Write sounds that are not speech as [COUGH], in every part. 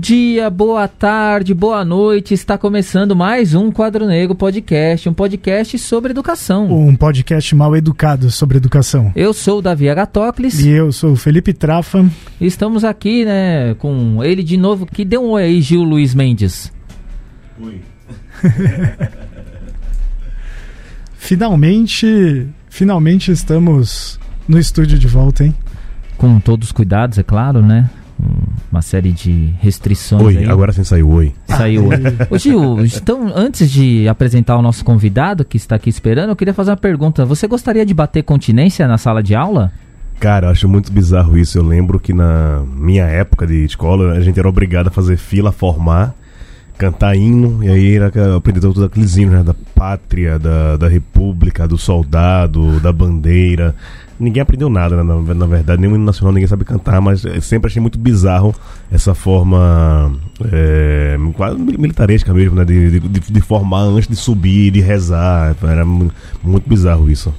Bom dia, boa tarde, boa noite. Está começando mais um Quadro Negro Podcast, um podcast sobre educação. Um podcast mal educado sobre educação. Eu sou o Davi Agatóclis. E eu sou o Felipe Trafa. Estamos aqui, né, com ele de novo, que deu um oi aí, Gil Luiz Mendes. Oi. [LAUGHS] finalmente, finalmente estamos no estúdio de volta, hein? Com todos os cuidados, é claro, né? Uma série de restrições. Oi, aí. agora sim saiu oi. Saiu oi. [LAUGHS] Ô Gil, então antes de apresentar o nosso convidado que está aqui esperando, eu queria fazer uma pergunta. Você gostaria de bater continência na sala de aula? Cara, eu acho muito bizarro isso. Eu lembro que na minha época de escola, a gente era obrigado a fazer fila, formar, cantar hino, e aí era aprender todos aqueles hinos, né? Da pátria, da, da república, do soldado, da bandeira ninguém aprendeu nada, na, na, verdade, nem o hino nacional ninguém sabe cantar, mas sempre achei muito bizarro essa forma é, quase militaresca mesmo, né? De, de, de, formar antes de subir, de rezar. Era muito bizarro isso.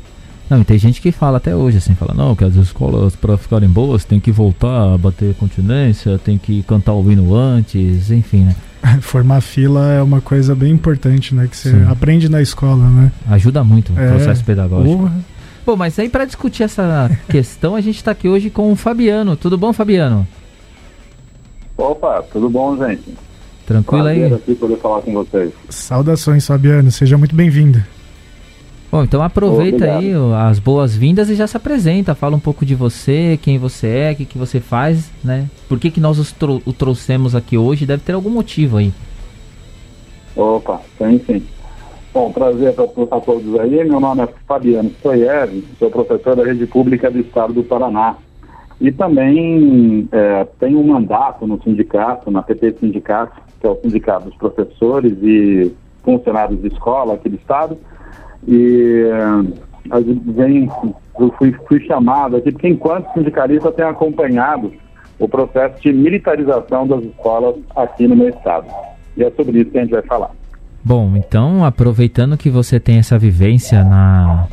Não, e tem gente que fala até hoje assim, fala, não, que as escolas para ficarem boas tem que voltar a bater continência, tem que cantar o hino antes, enfim, né? [LAUGHS] Formar fila é uma coisa bem importante, né? Que você Sim. aprende na escola, né? Ajuda muito o é, processo pedagógico. Porra. Bom, mas aí para discutir essa questão, a gente está aqui hoje com o Fabiano. Tudo bom, Fabiano? Opa, tudo bom, gente? Tranquilo Prazer aí? aqui poder falar com vocês. Saudações, Fabiano. Seja muito bem-vindo. Bom, então aproveita aí as boas-vindas e já se apresenta. Fala um pouco de você, quem você é, o que, que você faz, né? Por que, que nós tro o trouxemos aqui hoje? Deve ter algum motivo aí. Opa, tem sim. Bom, prazer a todos aí. Meu nome é Fabiano Stoyer, sou professor da Rede Pública do Estado do Paraná. E também é, tenho um mandato no sindicato, na PT Sindicato, que é o Sindicato dos Professores e Funcionários de Escola aqui do Estado. E é, vem, eu fui, fui chamado aqui, porque enquanto sindicalista tenho acompanhado o processo de militarização das escolas aqui no meu Estado. E é sobre isso que a gente vai falar. Bom, então aproveitando que você tem essa vivência na,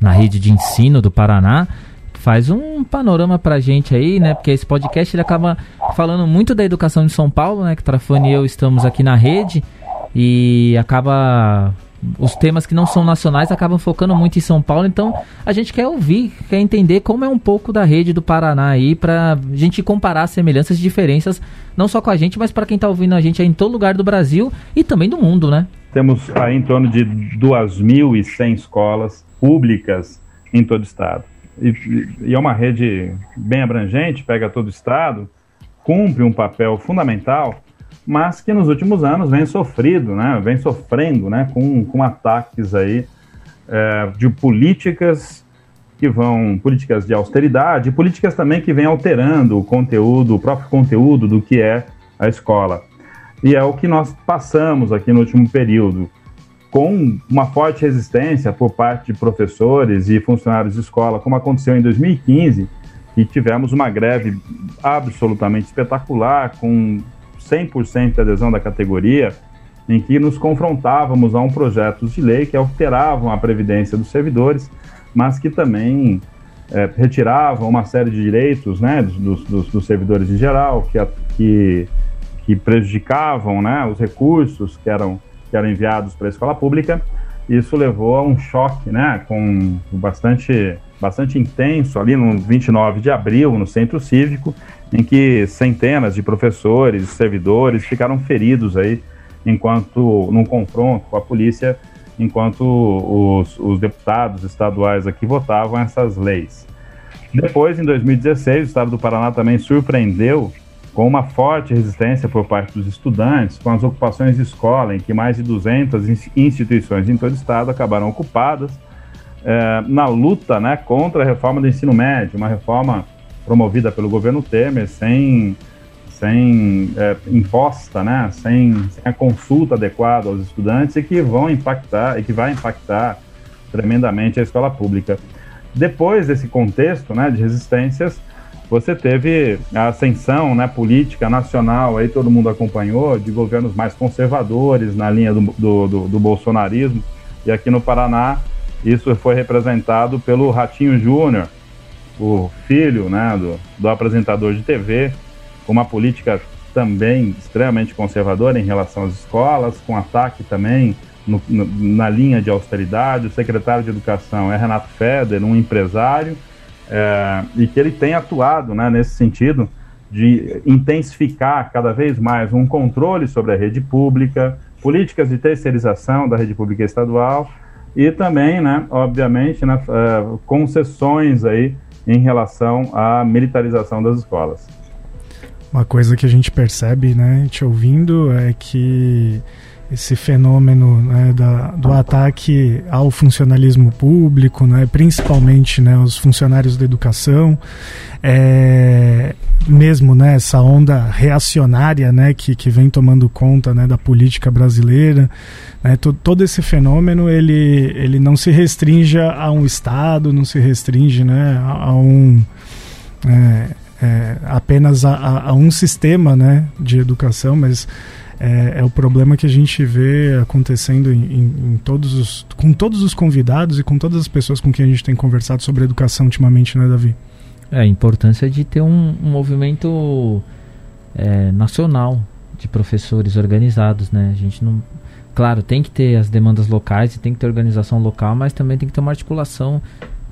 na rede de ensino do Paraná, faz um panorama pra gente aí, né? Porque esse podcast ele acaba falando muito da educação de São Paulo, né? Que Trafani e eu estamos aqui na rede e acaba os temas que não são nacionais acabam focando muito em São Paulo, então a gente quer ouvir, quer entender como é um pouco da rede do Paraná aí, pra gente comparar semelhanças e diferenças, não só com a gente, mas para quem está ouvindo a gente aí em todo lugar do Brasil e também do mundo, né? Temos aí em torno de 2.100 escolas públicas em todo o estado. E, e é uma rede bem abrangente, pega todo o estado, cumpre um papel fundamental mas que nos últimos anos vem sofrido, né, vem sofrendo né, com, com ataques aí é, de políticas que vão, políticas de austeridade, políticas também que vêm alterando o conteúdo, o próprio conteúdo do que é a escola. E é o que nós passamos aqui no último período, com uma forte resistência por parte de professores e funcionários de escola, como aconteceu em 2015, e tivemos uma greve absolutamente espetacular, com 100% de adesão da categoria, em que nos confrontávamos a um projeto de lei que alteravam a previdência dos servidores, mas que também é, uma série de direitos né, dos, dos, dos servidores em geral, que, que, que prejudicavam né, os recursos que eram, que eram enviados para a escola pública. Isso levou a um choque né, com bastante, bastante intenso ali no 29 de abril, no Centro Cívico, em que centenas de professores, servidores ficaram feridos aí enquanto num confronto com a polícia, enquanto os, os deputados estaduais aqui votavam essas leis. Depois, em 2016, o Estado do Paraná também surpreendeu com uma forte resistência por parte dos estudantes, com as ocupações de escola, em que mais de 200 instituições em todo o estado acabaram ocupadas, eh, na luta né, contra a reforma do ensino médio, uma reforma promovida pelo governo Temer sem, sem é, imposta, né, sem, sem, a consulta adequada aos estudantes e que vão impactar e que vai impactar tremendamente a escola pública. Depois desse contexto, né, de resistências, você teve a ascensão, né, política nacional, aí todo mundo acompanhou, de governos mais conservadores na linha do, do, do, do bolsonarismo. E aqui no Paraná, isso foi representado pelo Ratinho Júnior, o filho né, do, do apresentador de TV, com uma política também extremamente conservadora em relação às escolas, com ataque também no, no, na linha de austeridade. O secretário de Educação é Renato Feder, um empresário, é, e que ele tem atuado né, nesse sentido de intensificar cada vez mais um controle sobre a rede pública, políticas de terceirização da rede pública estadual e também, né, obviamente, né, uh, concessões aí em relação à militarização das escolas. Uma coisa que a gente percebe, né, te ouvindo, é que esse fenômeno né, da, do ataque ao funcionalismo público, né, principalmente né, os funcionários da educação, é, mesmo né, essa onda reacionária né, que, que vem tomando conta né, da política brasileira, né, todo esse fenômeno ele, ele não se restringe a um Estado, não se restringe né, a, a um. É, é, apenas a, a, um sistema né, de educação, mas é, é, o problema que a gente vê acontecendo em, em, em, todos os, com todos os convidados e com todas as pessoas com quem a gente tem conversado sobre educação ultimamente, né, Davi? É, a importância de ter um, um movimento é, nacional de professores organizados, né? A gente não. Claro, tem que ter as demandas locais e tem que ter organização local, mas também tem que ter uma articulação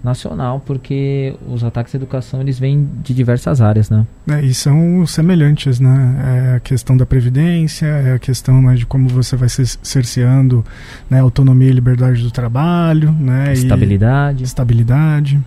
nacional, porque os ataques à educação eles vêm de diversas áreas, né? É, e são semelhantes, né? É a questão da previdência, é a questão né, de como você vai ser cerceando né, autonomia e liberdade do trabalho, né? Estabilidade. Estabilidade.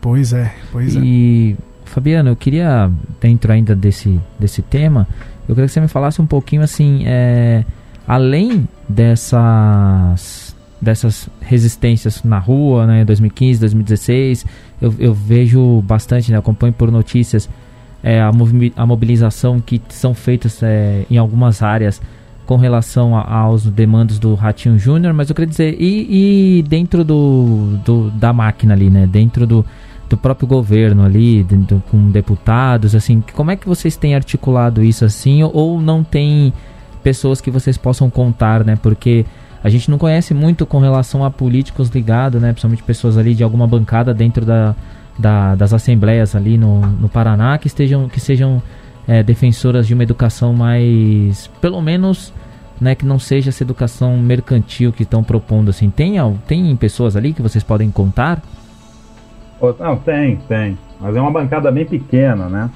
Pois é, pois e, é. E Fabiano, eu queria dentro ainda desse desse tema, eu queria que você me falasse um pouquinho assim, é, além dessas dessas resistências na rua, né, 2015, 2016, eu, eu vejo bastante, né, acompanho por notícias é, a, a, mobilização que são feitas é, em algumas áreas com relação a, aos demandos do Ratinho Júnior, mas eu queria dizer, e, e dentro do, do, da máquina ali, né, dentro do, do próprio governo ali, dentro, com deputados, assim, como é que vocês têm articulado isso assim, ou não tem pessoas que vocês possam contar, né, porque a gente não conhece muito com relação a políticos ligados, né? Principalmente pessoas ali de alguma bancada dentro da, da das assembleias ali no, no Paraná que estejam que sejam é, defensoras de uma educação mais, pelo menos, né, que não seja essa educação mercantil que estão propondo assim. Tem tem pessoas ali que vocês podem contar? Não, tem, tem. Mas é uma bancada bem pequena, né?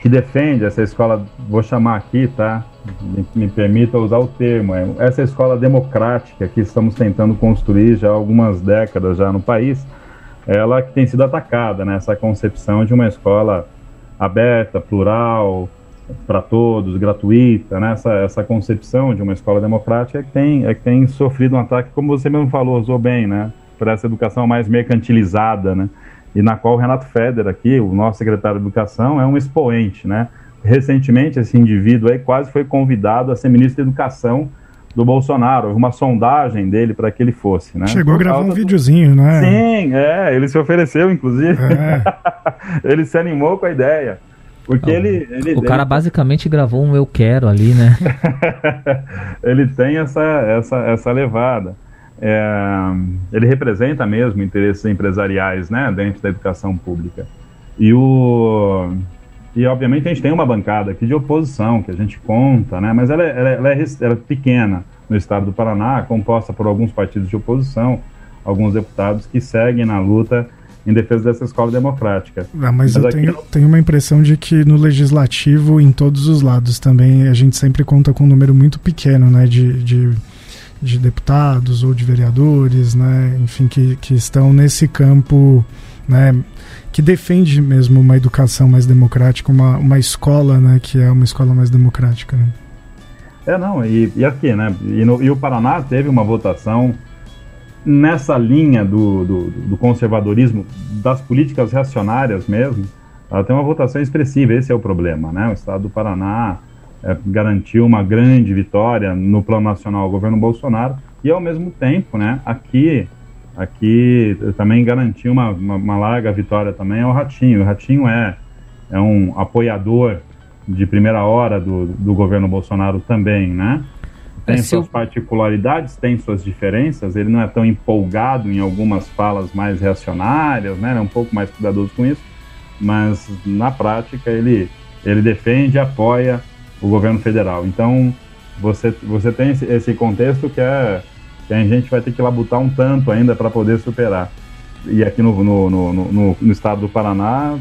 Que defende essa escola, vou chamar aqui, tá? me, me permita usar o termo, é, essa escola democrática que estamos tentando construir já há algumas décadas já no país, ela que tem sido atacada, né, essa concepção de uma escola aberta, plural, para todos, gratuita, né? essa, essa concepção de uma escola democrática é que, tem, é que tem sofrido um ataque, como você mesmo falou, usou bem, né? por essa educação mais mercantilizada, né? E na qual o Renato Feder aqui, o nosso secretário de Educação, é um expoente, né? recentemente esse indivíduo aí quase foi convidado a ser ministro da Educação do Bolsonaro. Houve uma sondagem dele para que ele fosse, né? Chegou a gravar um do... videozinho, né? Sim, é, ele se ofereceu, inclusive. É. [LAUGHS] ele se animou com a ideia. Porque Não, ele, ele, O cara basicamente gravou um Eu Quero ali, né? [LAUGHS] ele tem essa, essa, essa levada. É, ele representa mesmo interesses empresariais, né? Dentro da educação pública. E o e, obviamente, a gente tem uma bancada aqui de oposição, que a gente conta, né? mas ela, é, ela, é, ela, é, ela é pequena no estado do Paraná, composta por alguns partidos de oposição, alguns deputados que seguem na luta em defesa dessa escola democrática. Ah, mas, mas eu tenho, tenho uma impressão de que no legislativo, em todos os lados também, a gente sempre conta com um número muito pequeno né, de, de, de deputados ou de vereadores, né, enfim, que, que estão nesse campo né, que defende mesmo uma educação mais democrática, uma, uma escola, né, que é uma escola mais democrática. Né? É, não, e, e aqui, né, e, no, e, o Paraná teve uma votação nessa linha do, do, do conservadorismo, das políticas reacionárias mesmo, ela tem uma votação expressiva, esse é o problema, né, o estado do Paraná é, garantiu uma grande vitória no plano nacional ao governo Bolsonaro, e ao mesmo tempo, né, aqui aqui também garantiu uma, uma, uma, larga vitória também ao Ratinho. O Ratinho é, é um apoiador de primeira hora do, do governo Bolsonaro também, né? Tem é suas particularidades, tem suas diferenças, ele não é tão empolgado em algumas falas mais reacionárias, né? Ele é um pouco mais cuidadoso com isso, mas na prática ele ele defende e apoia o governo federal. Então, você, você tem esse, contexto que, é, que a gente vai ter que labutar um tanto ainda para poder superar. E aqui no, no, no, no, estado do Paraná,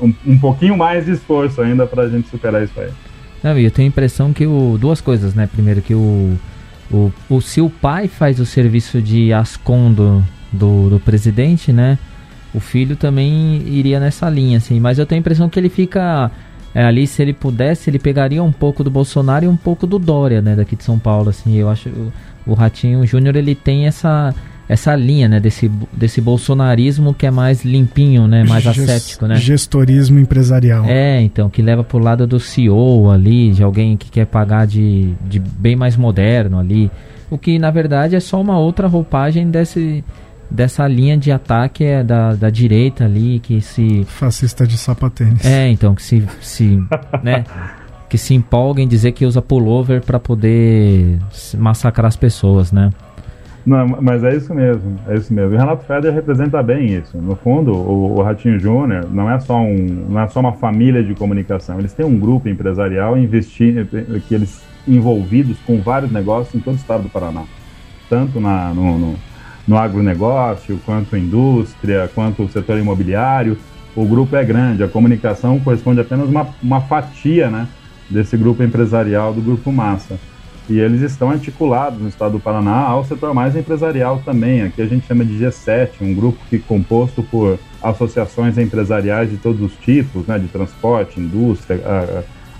um, um pouquinho mais de esforço ainda para a gente superar isso aí. Não, eu tenho a impressão que o, duas coisas, né? Primeiro que o, o, o se o pai faz o serviço de ascom do, do, do presidente, né? O filho também iria nessa linha, assim. Mas eu tenho a impressão que ele fica é, ali, se ele pudesse, ele pegaria um pouco do Bolsonaro e um pouco do Dória, né? Daqui de São Paulo, assim. Eu acho o, o Ratinho Júnior ele tem essa essa linha, né, desse, desse bolsonarismo que é mais limpinho, né, mais Gest, ascético, né? Gestorismo empresarial. É, então, que leva pro lado do CEO ali, de alguém que quer pagar de, de bem mais moderno ali, o que na verdade é só uma outra roupagem desse dessa linha de ataque é da, da direita ali que se fascista de sapatênis. É, então que se se, [LAUGHS] né, que se empolga em dizer que usa pullover para poder massacrar as pessoas, né? Não, mas é isso mesmo, é isso mesmo. O Renato Feder representa bem isso. No fundo, o, o Ratinho Júnior não é só um, não é só uma família de comunicação. Eles têm um grupo empresarial investindo, que eles envolvidos com vários negócios em todo o estado do Paraná, tanto na, no, no, no agronegócio, quanto indústria, quanto o setor imobiliário. O grupo é grande. A comunicação corresponde apenas uma, uma fatia, né, desse grupo empresarial do grupo Massa e eles estão articulados no estado do Paraná ao setor mais empresarial também. Aqui a gente chama de G7, um grupo que é composto por associações empresariais de todos os tipos, né, de transporte, indústria,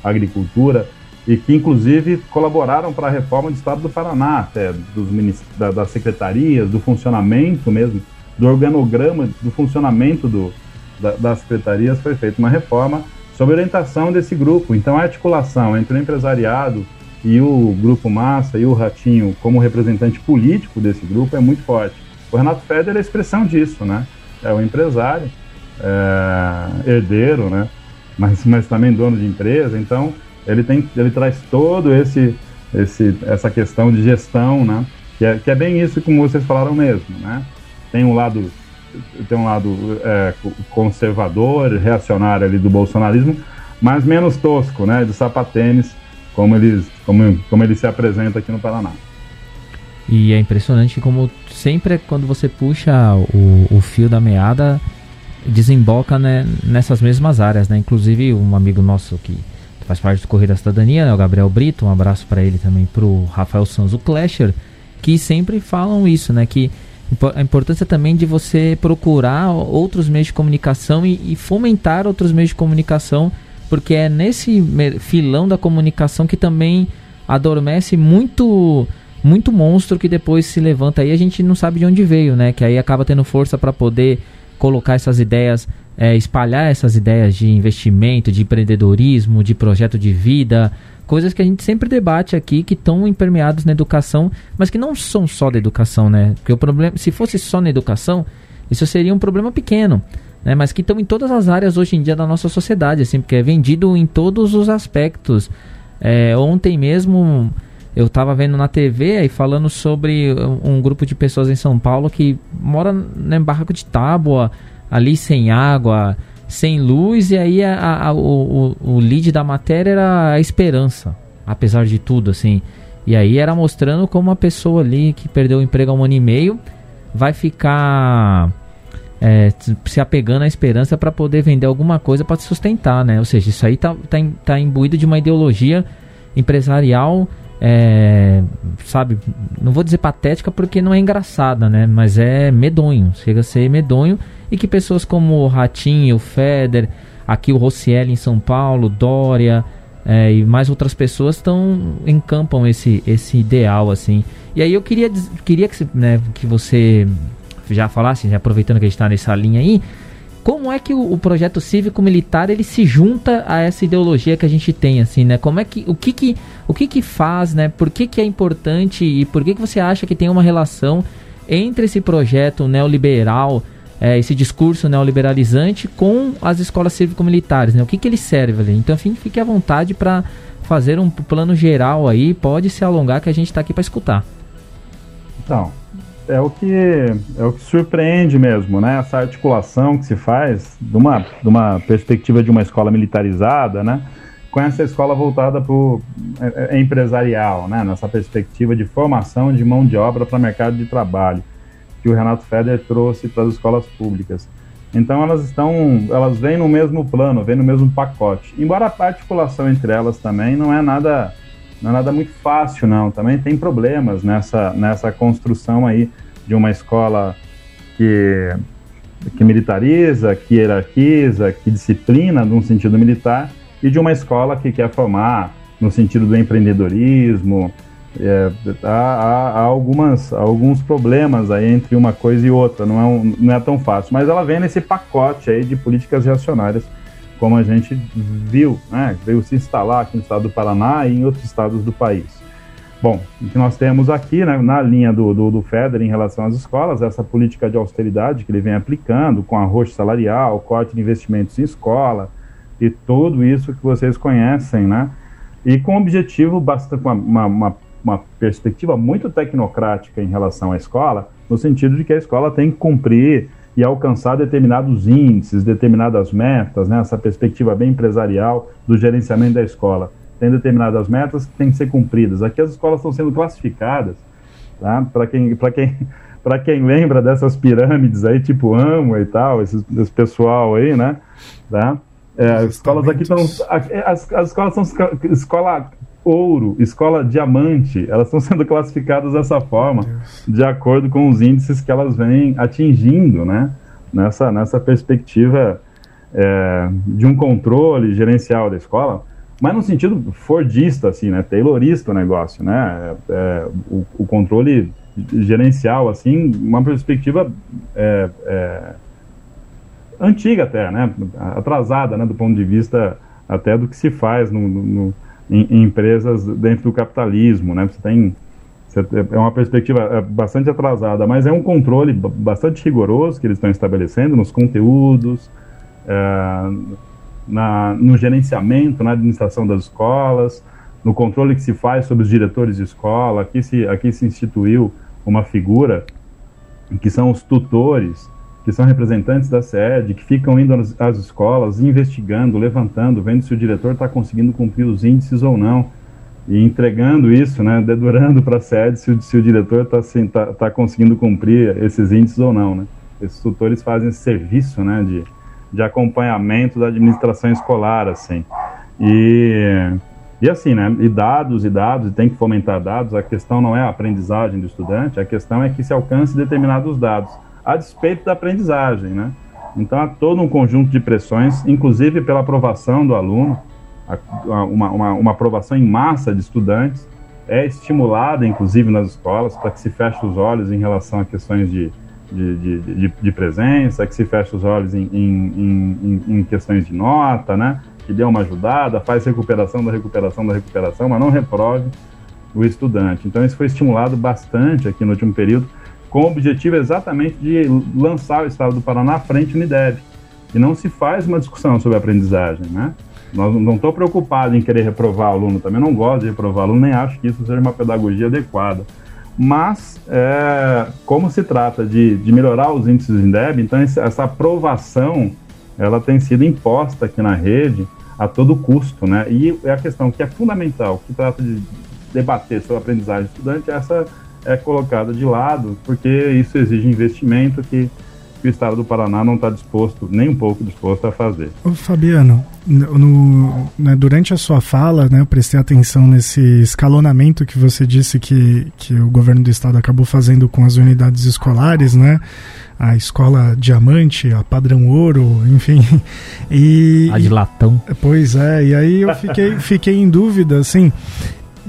agricultura, e que inclusive colaboraram para a reforma do estado do Paraná, até dos da, das secretarias, do funcionamento mesmo, do organograma, do funcionamento do, da, das secretarias, foi feita uma reforma sob orientação desse grupo. Então a articulação entre o empresariado, e o Grupo Massa e o Ratinho como representante político desse grupo é muito forte. O Renato Feder é a expressão disso, né? É o empresário, é, herdeiro, né? Mas, mas também dono de empresa, então ele, tem, ele traz todo esse, esse essa questão de gestão, né? Que é, que é bem isso como vocês falaram mesmo, né? Tem um lado tem um lado é, conservador, reacionário ali do bolsonarismo, mas menos tosco, né? De sapatênis, como, eles, como, como ele se apresenta aqui no Paraná. E é impressionante como sempre quando você puxa o, o fio da meada, desemboca né, nessas mesmas áreas, né? Inclusive um amigo nosso que faz parte do Correio da Cidadania, né, o Gabriel Brito, um abraço para ele também, para o Rafael Sanz, o Clasher, que sempre falam isso, né? Que a importância também de você procurar outros meios de comunicação e, e fomentar outros meios de comunicação porque é nesse filão da comunicação que também adormece muito muito monstro que depois se levanta aí a gente não sabe de onde veio, né? Que aí acaba tendo força para poder colocar essas ideias, é, espalhar essas ideias de investimento, de empreendedorismo, de projeto de vida, coisas que a gente sempre debate aqui que estão impermeados na educação, mas que não são só da educação, né? Porque o problema, se fosse só na educação, isso seria um problema pequeno né, mas que estão em todas as áreas hoje em dia da nossa sociedade, assim, porque é vendido em todos os aspectos. É, ontem mesmo eu estava vendo na TV aí falando sobre um, grupo de pessoas em São Paulo que mora né, em barraco de tábua, ali sem água, sem luz, e aí a, a, o, o, o lead da matéria era a esperança, apesar de tudo, assim. E aí era mostrando como uma pessoa ali que perdeu o emprego há um ano e meio vai ficar é, se apegando à esperança para poder vender alguma coisa para se sustentar, né? Ou seja, isso aí tá, tá, tá imbuído de uma ideologia empresarial, é, sabe? Não vou dizer patética porque não é engraçada, né? Mas é medonho, chega a ser medonho e que pessoas como o Ratinho, o Feder, aqui o Rossielli em São Paulo, Dória é, e mais outras pessoas estão encampam esse esse ideal assim. E aí eu queria queria que, né, que você já falasse, aproveitando que a gente está nessa linha aí, como é que o, projeto cívico-militar ele se junta a essa ideologia que a gente tem, assim, né? Como é que o que que o que que faz, né? Por que que é importante e por que que você acha que tem uma relação entre esse projeto neoliberal, é, esse discurso neoliberalizante com as escolas cívico-militares, né? O que que ele serve ali? Então, enfim, fique à vontade para fazer um plano geral aí, pode se alongar que a gente está aqui para escutar. Então, é o que é o que surpreende mesmo, né? Essa articulação que se faz de uma, de uma perspectiva de uma escola militarizada, né? Com essa escola voltada para o é, é, empresarial, né? Nessa perspectiva de formação de mão de obra para o mercado de trabalho que o Renato Feder trouxe para as escolas públicas. Então elas estão, elas vêm no mesmo plano, vêm no mesmo pacote. Embora a articulação entre elas também não é nada, não é nada muito fácil, não. Também tem problemas nessa, nessa construção aí de uma escola que, que militariza, que hierarquiza, que disciplina num sentido militar, e de uma escola que quer formar no sentido do empreendedorismo, é, há, há, algumas, alguns problemas aí entre uma coisa e outra, não é, um, não é tão fácil, mas ela vem nesse pacote aí de políticas reacionárias, como a gente viu, né, veio se instalar aqui no estado do Paraná e em outros estados do país. Bom, o que nós temos aqui, né, na linha do, do, do FEDER em relação às escolas, essa política de austeridade que ele vem aplicando, com arroz salarial, corte de investimentos em escola, e tudo isso que vocês conhecem, né, e com objetivo, bastante, uma, uma uma perspectiva muito tecnocrática em relação à escola, no sentido de que a escola tem que cumprir e alcançar determinados índices, determinadas metas, né? essa perspectiva bem empresarial do gerenciamento da escola. Tem determinadas metas que têm que ser cumpridas. Aqui as escolas estão sendo classificadas, tá? para quem, quem, [LAUGHS] quem lembra dessas pirâmides aí, tipo AMO e tal, esse, esse pessoal aí, né? Tá? É, as escolas aqui estão. As, as escolas são escola ouro, escola diamante, elas estão [LAUGHS] sendo classificadas dessa forma, de acordo com os índices que elas vêm atingindo, né? Nessa, nessa perspectiva é, de um controle gerencial da escola, mas no sentido fordista, assim, né? Taylorista o negócio, né? É, é, o, o, controle gerencial, assim, uma perspectiva é, é, antiga até, né? Atrasada, né? Do ponto de vista até do que se faz no, no em, em empresas dentro do capitalismo, né? Você tem é uma perspectiva é, bastante atrasada, mas é um controle bastante rigoroso que eles estão estabelecendo nos conteúdos, é, na, no gerenciamento, na administração das escolas, no controle que se faz sobre os diretores de escola. Aqui se, aqui se instituiu uma figura que são os tutores, que são representantes da sede, que ficam indo às, escolas, investigando, levantando, vendo se o diretor está conseguindo cumprir os índices ou não, e entregando isso, né, dedurando para a sede se o, se o diretor está assim, tá, tá conseguindo cumprir esses índices ou não. Né. Esses tutores fazem esse serviço né, de, de acompanhamento da administração escolar, assim. E, e assim, né, e dados e dados, e tem que fomentar dados, a questão não é a aprendizagem do estudante, a questão é que se alcance determinados dados a despeito da aprendizagem, né? Então há todo um conjunto de pressões, inclusive pela aprovação do aluno, uma, uma, uma aprovação em massa de estudantes, é estimulada inclusive nas escolas para que se feche os olhos em relação a questões de, de, de, de, de presença, que se feche os olhos em, em, em, em, questões de nota, né? Que dê uma ajudada, faz recuperação da recuperação da recuperação, mas não reprove o estudante. Então isso foi estimulado bastante aqui no último período com o objetivo exatamente de lançar o Estado do Paraná à frente Unideb. E não se faz uma discussão sobre aprendizagem, né? Nós não estou preocupado em querer reprovar aluno, também não gosto de reprovar aluno, nem acho que isso seja uma pedagogia adequada. Mas, é, como se trata de, de melhorar os índices do INDEB, então essa aprovação ela tem sido imposta aqui na rede a todo custo, né? E é a questão que é fundamental, que trata de debater sobre aprendizagem do estudante, é essa é colocada de lado, porque isso exige investimento que, o Estado do Paraná não está disposto, nem um pouco disposto a fazer. Ô, Fabiano, no, né, durante a sua fala, né, eu prestei atenção nesse escalonamento que você disse que, que o governo do Estado acabou fazendo com as unidades escolares, né? a escola diamante, a padrão ouro, enfim. [LAUGHS] E, a de latão. Pois é, e aí eu fiquei, fiquei em dúvida, assim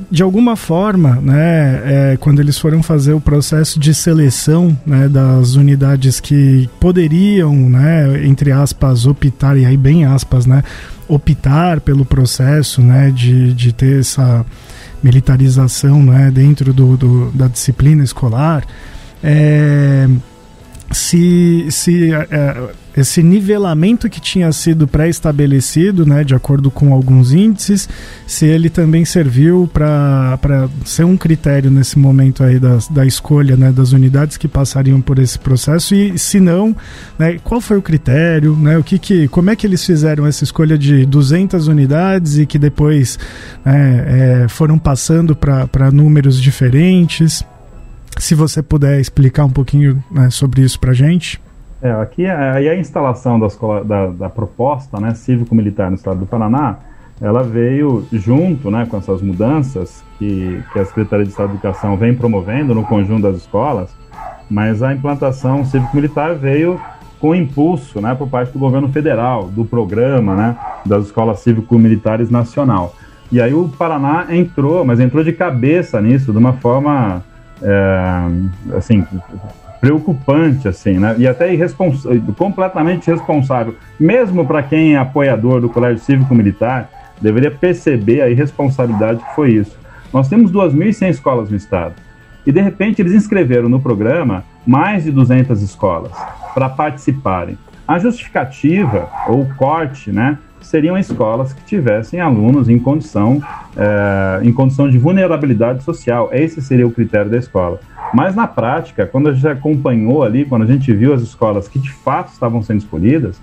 de alguma forma, né, é, quando eles foram fazer o processo de seleção né, das unidades que poderiam, né, entre aspas, optar, e aí bem aspas, né, optar pelo processo né, de, de ter essa militarização né, dentro do, do da disciplina escolar, é, se, se é, esse nivelamento que tinha sido pré-estabelecido, né, de acordo com alguns índices, se ele também serviu para ser um critério nesse momento aí da, da escolha né, das unidades que passariam por esse processo e se não, né, qual foi o critério, né, o que que, como é que eles fizeram essa escolha de 200 unidades e que depois né, é, foram passando para números diferentes? Se você puder explicar um pouquinho né, sobre isso para gente. É, aqui aí a instalação da, escola, da, da proposta né, cívico-militar no estado do Paraná, ela veio junto né, com essas mudanças que, que a Secretaria de Estado de Educação vem promovendo no conjunto das escolas, mas a implantação cívico-militar veio com impulso né, por parte do governo federal, do programa né, das escolas cívico-militares nacional. E aí o Paraná entrou, mas entrou de cabeça nisso, de uma forma é, assim, preocupante, assim, né? E até irrespons completamente responsável. Mesmo para quem é apoiador do Colégio Cívico Militar, deveria perceber a irresponsabilidade que foi isso. Nós temos 2.100 escolas no estado. E de repente eles inscreveram no programa mais de 200 escolas para participarem. A justificativa ou corte, né, seriam escolas que tivessem alunos em condição, é, em condição de vulnerabilidade social. Esse seria o critério da escola. Mas na prática, quando a gente acompanhou ali, quando a gente viu as escolas que de fato estavam sendo escolhidas,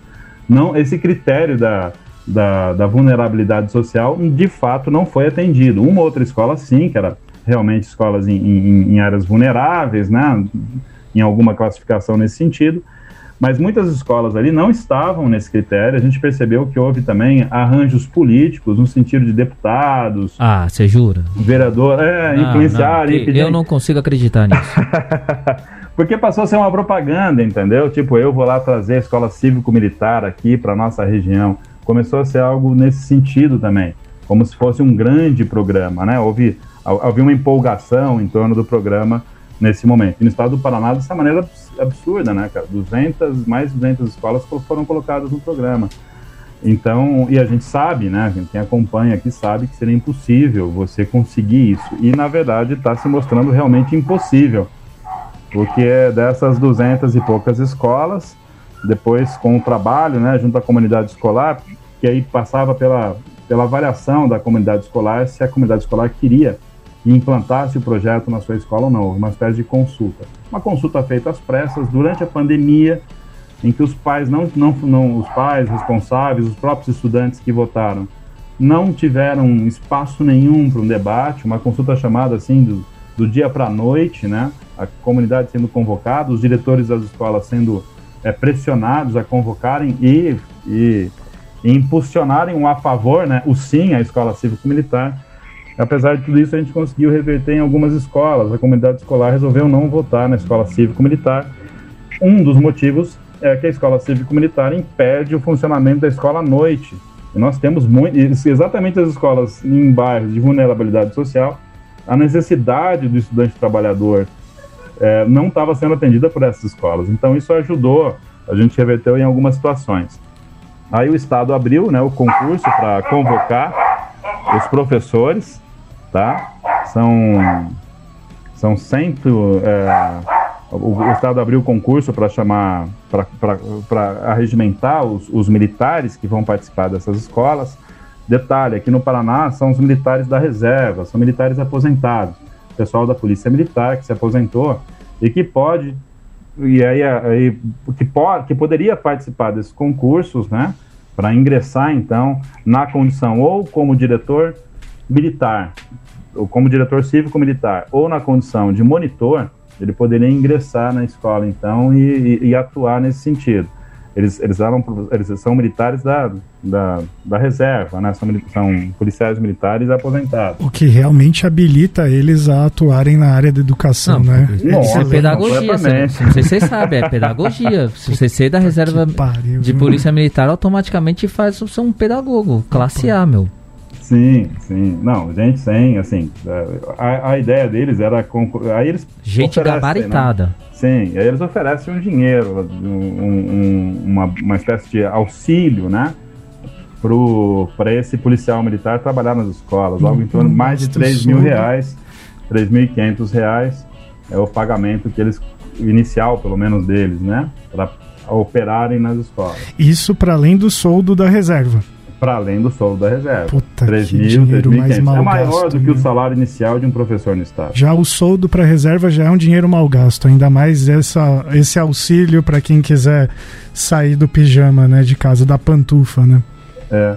não esse critério da, da, da vulnerabilidade social de fato não foi atendido. Uma outra escola sim, que era realmente escolas em, em, em áreas vulneráveis, né, em alguma classificação nesse sentido, mas muitas escolas ali não estavam nesse critério. A gente percebeu que houve também arranjos políticos, no sentido de deputados. Ah, você jura? Vereador, é, não, influenciarem. Não, eu não consigo acreditar nisso. [LAUGHS] Porque passou a ser uma propaganda, entendeu? Tipo, eu vou lá trazer a escola cívico-militar aqui para nossa região. Começou a ser algo nesse sentido também, como se fosse um grande programa, né? Houve, houve uma empolgação em torno do programa nesse momento. E no estado do Paraná, dessa maneira absurda, né, cara? 200, mais de 200 escolas foram colocadas no programa. Então, e a gente sabe, né, quem acompanha aqui sabe que seria impossível você conseguir isso. E, na verdade, está se mostrando realmente impossível. Porque é dessas 200 e poucas escolas, depois com o trabalho, né, junto à comunidade escolar, que aí passava pela, pela avaliação da comunidade escolar, se a comunidade escolar queria e implantasse o projeto na sua escola ou não, uma espécie de consulta. Uma consulta feita às pressas durante a pandemia, em que os pais não, não, não os pais responsáveis, os próprios estudantes que votaram, não tiveram espaço nenhum para um debate, uma consulta chamada assim do, do dia para a noite, né? A comunidade sendo convocada, os diretores das escolas sendo é, pressionados a convocarem e, e, e impulsionarem um a favor, né? O sim à escola cívico-militar Apesar de tudo isso, a gente conseguiu reverter em algumas escolas. A comunidade escolar resolveu não votar na escola cívico-militar. Um dos motivos é que a escola cívico-militar impede o funcionamento da escola à noite. E nós temos muito, exatamente as escolas em bairros de vulnerabilidade social, a necessidade do estudante trabalhador é, não estava sendo atendida por essas escolas. Então isso ajudou, a gente reverteu em algumas situações. Aí o Estado abriu né, o concurso para convocar os professores tá? São são cento é, o, o, Estado abriu concurso para chamar para arregimentar os, os militares que vão participar dessas escolas. Detalhe, aqui no Paraná são os militares da reserva, são militares aposentados, pessoal da Polícia Militar que se aposentou e que pode e aí, aí que, pode, que poderia participar desses concursos, né, para ingressar então na condição ou como diretor militar, ou como diretor cívico-militar, ou na condição de monitor, ele poderia ingressar na escola, então, e, e, e atuar nesse sentido. Eles, eles, eram, eles são militares da, da, da reserva, né? são, são policiais militares aposentados. O que realmente habilita eles a atuarem na área da educação, não, né? Nossa, é pedagogia, não [LAUGHS] sei se vocês sabem, é pedagogia. Se você ser da reserva pariu, de polícia militar, automaticamente faz você um pedagogo, classe A, meu. Sim, sim. Não, gente sem, assim, a, a ideia deles era... Aí eles gente gabaritada. Né? Sim, aí eles oferecem um dinheiro, um, um, uma, uma espécie de auxílio, né? Para esse policial militar trabalhar nas escolas, algo em torno de mais de 3 mil reais, 3.500 reais é o pagamento que eles inicial, pelo menos deles, né? Para operarem nas escolas. Isso para além do soldo da reserva. Para além do soldo da reserva. Puta 3 mil, 3.500. É maior gasto, do que né? o salário inicial de um professor no Estado. Já o soldo para reserva já é um dinheiro mal gasto. Ainda mais essa, esse auxílio para quem quiser sair do pijama, né? De casa, da pantufa, né? É.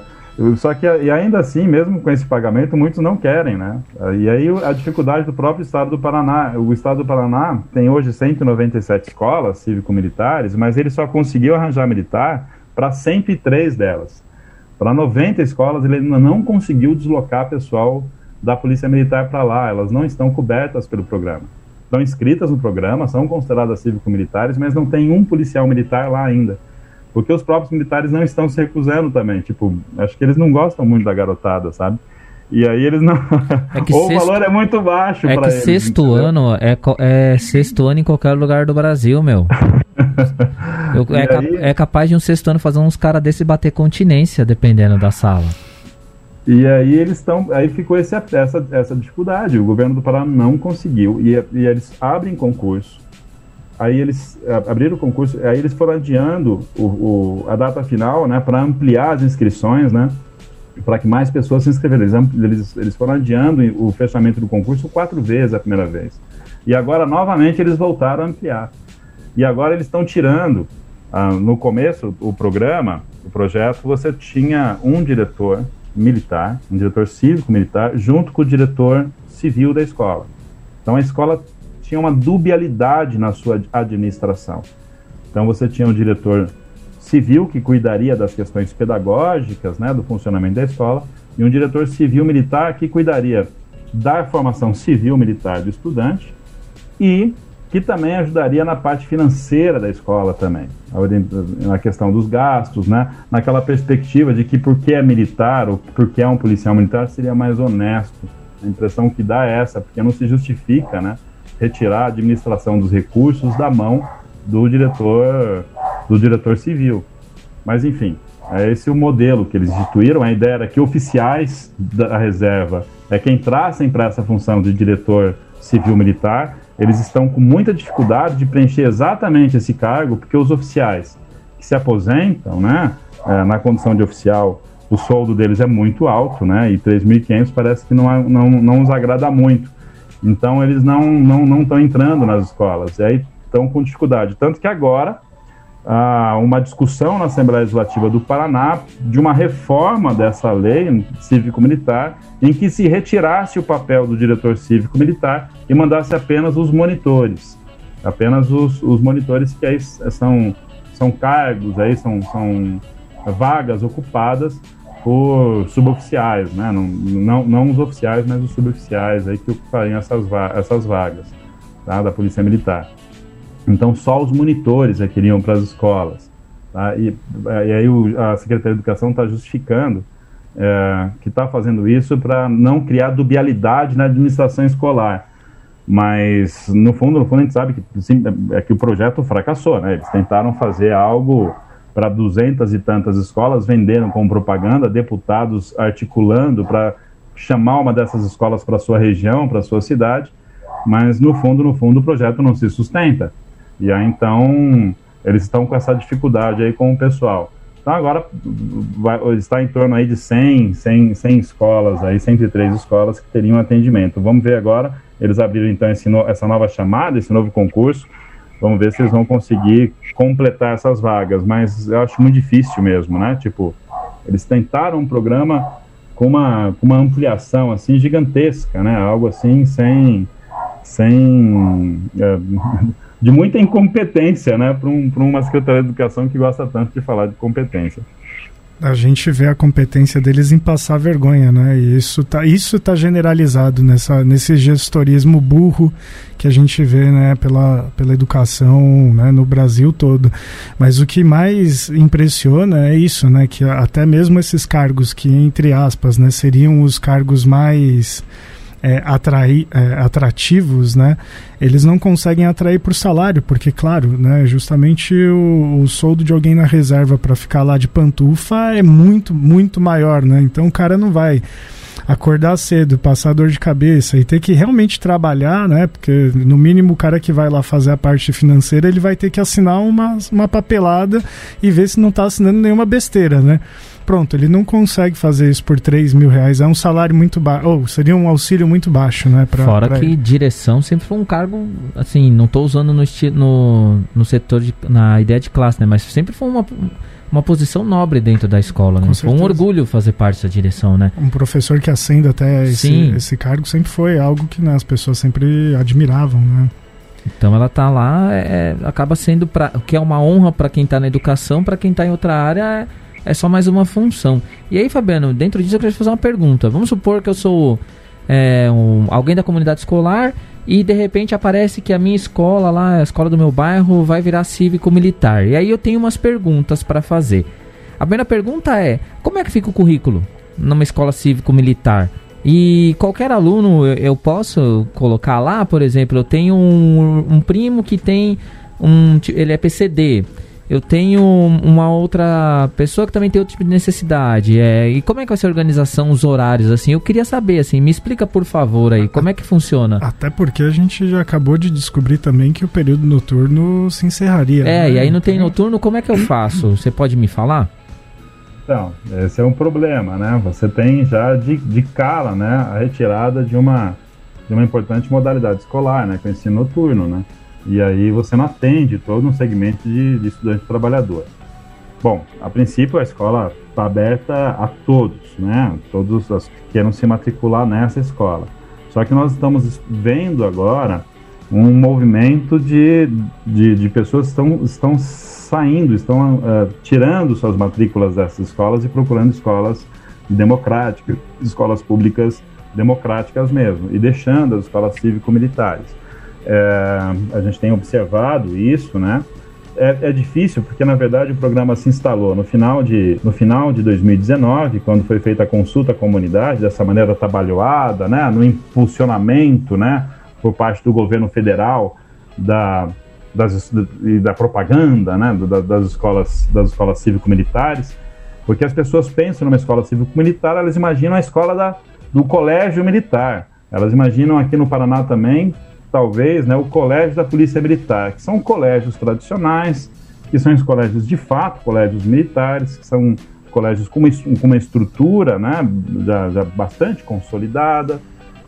Só que e ainda assim, mesmo com esse pagamento, muitos não querem, né? E aí a dificuldade do próprio Estado do Paraná. O Estado do Paraná tem hoje 197 escolas cívico-militares, mas ele só conseguiu arranjar militar para 103 delas. Para 90 escolas, ele ainda não conseguiu deslocar pessoal da Polícia Militar para lá. Elas não estão cobertas pelo programa. Estão inscritas no programa, são consideradas cívico-militares, mas não tem um policial militar lá ainda. Porque os próprios militares não estão se recusando também. Tipo, acho que eles não gostam muito da garotada, sabe? E aí eles não. É que [LAUGHS] Ou sexto... o valor é muito baixo É que eles, sexto entendeu? ano é, é sexto ano em qualquer lugar do Brasil, meu. [LAUGHS] Eu, é, é, capaz de um sexto ano fazer uns caras desse bater continência, dependendo da sala. E aí eles estão. Aí ficou esse, essa, essa dificuldade. O governo do Pará não conseguiu. E, e eles abrem concurso aí eles abriram o concurso, aí eles foram adiando o, o a data final, né, para ampliar as inscrições, né, para que mais pessoas se inscreveram. Eles, eles, foram adiando o fechamento do concurso quatro vezes a primeira vez. E agora, novamente, eles voltaram a ampliar. E agora eles estão tirando, ah, no começo, o programa, o projeto, você tinha um diretor militar, um diretor cívico-militar, junto com o diretor civil da escola. Então a escola tinha uma dubialidade na sua administração. Então você tinha o diretor civil que cuidaria das questões pedagógicas, né, do funcionamento da escola, e um diretor civil militar que cuidaria da formação civil militar do estudante e que também ajudaria na parte financeira da escola também, na questão dos gastos, né, naquela perspectiva de que porque é militar ou porque é um policial militar seria mais honesto. A impressão que dá é essa, porque não se justifica, né, retirar a administração dos recursos da mão do diretor do diretor civil. Mas enfim, é esse o modelo que eles instituíram. A ideia era que oficiais da reserva é que entrassem para essa função de diretor civil militar. Eles estão com muita dificuldade de preencher exatamente esse cargo, porque os oficiais que se aposentam, né, é, na condição de oficial, o soldo deles é muito alto, né, e 3.500 parece que não, não, não os agrada muito. Então eles não não não estão entrando nas escolas, e aí estão com dificuldade. Tanto que agora há uma discussão na Assembleia Legislativa do Paraná de uma reforma dessa lei cívico-militar em que se retirasse o papel do diretor cívico-militar e mandasse apenas os monitores, apenas os, os monitores que aí são, são cargos, aí são, são vagas ocupadas por suboficiais, né? Não, não, não os oficiais, mas os suboficiais aí que ocupariam essas, va essas vagas tá? da Polícia Militar. Então, só os monitores é que iriam para as escolas. Tá? E, e aí o, a Secretaria de Educação está justificando é, que está fazendo isso para não criar dubialidade na administração escolar. Mas, no fundo, no fundo, a gente sabe que, sim, é que o projeto fracassou, né? Eles tentaram fazer algo para duzentas e tantas escolas, venderam como propaganda, deputados articulando para chamar uma dessas escolas para sua região, para sua cidade, mas no fundo, no fundo, o projeto não se sustenta. E aí então eles estão com essa dificuldade aí com o pessoal. Então agora vai, está em torno aí de 100, 100, 100 escolas, aí 103 escolas que teriam atendimento. Vamos ver agora, eles abriram então esse no, essa nova chamada, esse novo concurso, Vamos ver se eles vão conseguir completar essas vagas, mas eu acho muito difícil mesmo, né? Tipo, eles tentaram um programa com uma, com uma ampliação assim gigantesca, né? Algo assim sem sem é, de muita incompetência, né? Para um, uma secretaria de educação que gosta tanto de falar de competência a gente vê a competência deles em passar vergonha, né? E isso tá, isso tá generalizado nessa, nesse gestorismo burro que a gente vê, né, pela, pela educação, né, no Brasil todo. Mas o que mais impressiona é isso, né, que até mesmo esses cargos que entre aspas, né, seriam os cargos mais é, atrair, é, atrativos, né, eles não conseguem atrair por salário, porque, claro, né, justamente o, o soldo de alguém na reserva para ficar lá de pantufa é muito, muito maior, né, então o cara não vai acordar cedo, passar dor de cabeça e ter que realmente trabalhar, né? Porque no mínimo o cara que vai lá fazer a parte financeira, ele vai ter que assinar uma, uma papelada e ver se não está assinando nenhuma besteira, né? Pronto, ele não consegue fazer isso por 3 mil reais. É um salário muito baixo. Ou seria um auxílio muito baixo, né? Pra, Fora pra que ele. direção sempre foi um cargo, assim, não estou usando no, no, no setor, de, na ideia de classe, né? Mas sempre foi uma uma posição nobre dentro da escola, né? Foi um orgulho fazer parte da direção, né? Um professor que ascende até esse, esse cargo sempre foi algo que né, as pessoas sempre admiravam, né? Então ela tá lá, é, acaba sendo para que é uma honra para quem está na educação, para quem está em outra área é, é, só mais uma função. E aí, Fabiano, dentro disso eu queria fazer uma pergunta. Vamos supor que eu sou é, um, alguém da comunidade escolar e de repente aparece que a minha escola lá, a escola do meu bairro, vai virar cívico-militar. E aí eu tenho umas perguntas para fazer. A primeira pergunta é: como é que fica o currículo numa escola cívico-militar? E qualquer aluno eu posso colocar lá, por exemplo, eu tenho um, um primo que tem um. Ele é PCD eu tenho uma outra pessoa que também tem outro tipo de necessidade. É, e como é que vai ser a organização, os horários, assim? Eu queria saber, assim, me explica por favor aí, como é que funciona? Até porque a gente já acabou de descobrir também que o período noturno se encerraria. É, né? e aí não tem noturno, como é que eu faço? Você pode me falar? Então, esse é um problema, né? Você tem já de, de cara, né, a retirada de uma, de uma importante modalidade escolar, né, que é o ensino noturno, né? E aí você não atende todo um segmento de, de estudante trabalhador. Bom, a princípio a escola está aberta a todos, né? Todos os que queiram se matricular nessa escola. Só que nós estamos vendo agora um movimento de, de, de pessoas que estão, estão saindo, estão uh, tirando suas matrículas dessas escolas e procurando escolas democráticas, escolas públicas democráticas mesmo, e deixando as escolas cívico-militares. É, a gente tem observado isso, né? É, é, difícil porque na verdade o programa se instalou no final de no final de 2019 quando foi feita a consulta à comunidade dessa maneira trabalhada né? No impulsionamento né? Por parte do governo federal da das, da propaganda né? Das escolas das escolas cívico-militares. Porque as pessoas pensam numa escola cívico-militar elas imaginam a escola da, do colégio militar. Elas imaginam aqui no Paraná também talvez, né, o Colégio da Polícia Militar, que são colégios tradicionais, que são os colégios de fato, colégios militares, que são colégios com uma, com uma estrutura né, já, já bastante consolidada.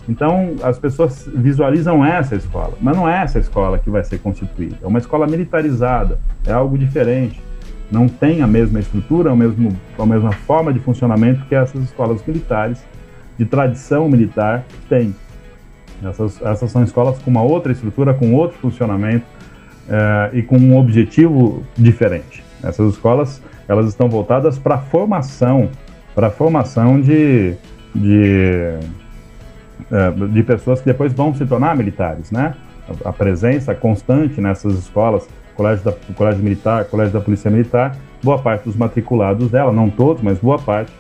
Então, as pessoas visualizam essa escola, mas não é essa escola que vai ser constituída. É uma escola militarizada, é algo diferente. Não tem a mesma estrutura, a, mesmo, a mesma forma de funcionamento que essas escolas militares de tradição militar têm. Essas, essas são escolas com uma outra estrutura, com outro funcionamento é, e com um objetivo diferente. Essas escolas elas estão voltadas para formação, para formação de, de, é, de pessoas que depois vão se tornar militares, né? A, a presença constante nessas escolas, colégio, da, colégio militar, colégio da polícia militar, boa parte dos matriculados dela, não todos, mas boa parte,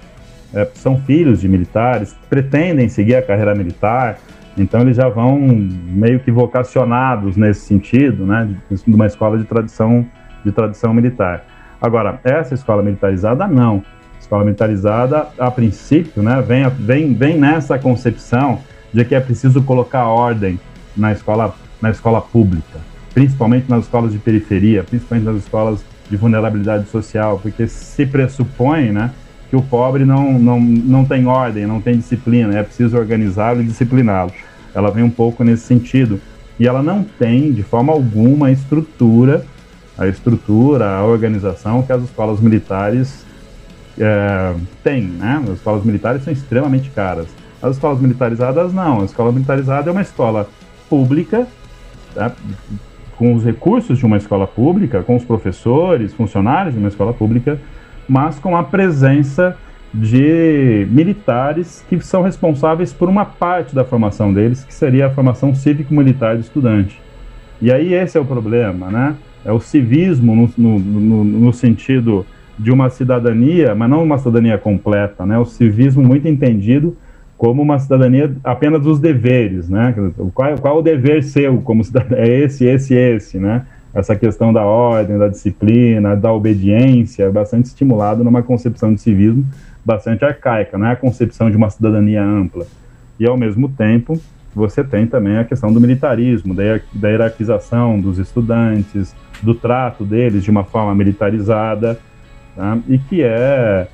é, são filhos de militares, pretendem seguir a carreira militar, então eles já vão meio que vocacionados nesse sentido, né, de, uma escola de tradição de tradição militar. Agora, essa escola militarizada não. Escola militarizada, a princípio, né, vem, vem, vem nessa concepção de que é preciso colocar ordem na escola, na escola pública, principalmente nas escolas de periferia, principalmente nas escolas de vulnerabilidade social, porque se pressupõe, né, que o pobre não, não, não tem ordem, não tem disciplina, é preciso organizá-lo e discipliná-lo. Ela vem um pouco nesse sentido. E ela não tem, de forma alguma, a estrutura, a estrutura, a organização que as escolas militares é, têm, né? As escolas militares são extremamente caras. As escolas militarizadas não. A escola militarizada é uma escola pública, tá? com os recursos de uma escola pública, com os professores, funcionários de uma escola pública, mas com a presença de militares que são responsáveis por uma parte da formação deles, que seria a formação cívico-militar do estudante. E aí esse é o problema, né? É o civismo no, no, no, sentido de uma cidadania, mas não uma cidadania completa, né? O civismo muito entendido como uma cidadania apenas dos deveres, né? Qual, qual é o dever seu como cidadão? É esse, esse, esse, né? Essa questão da ordem, da disciplina, da obediência, é bastante estimulado numa concepção de civismo bastante arcaica, não é a concepção de uma cidadania ampla. E ao mesmo tempo, você tem também a questão do militarismo, da, hierarquização dos estudantes, do trato deles de uma forma militarizada, tá? e que é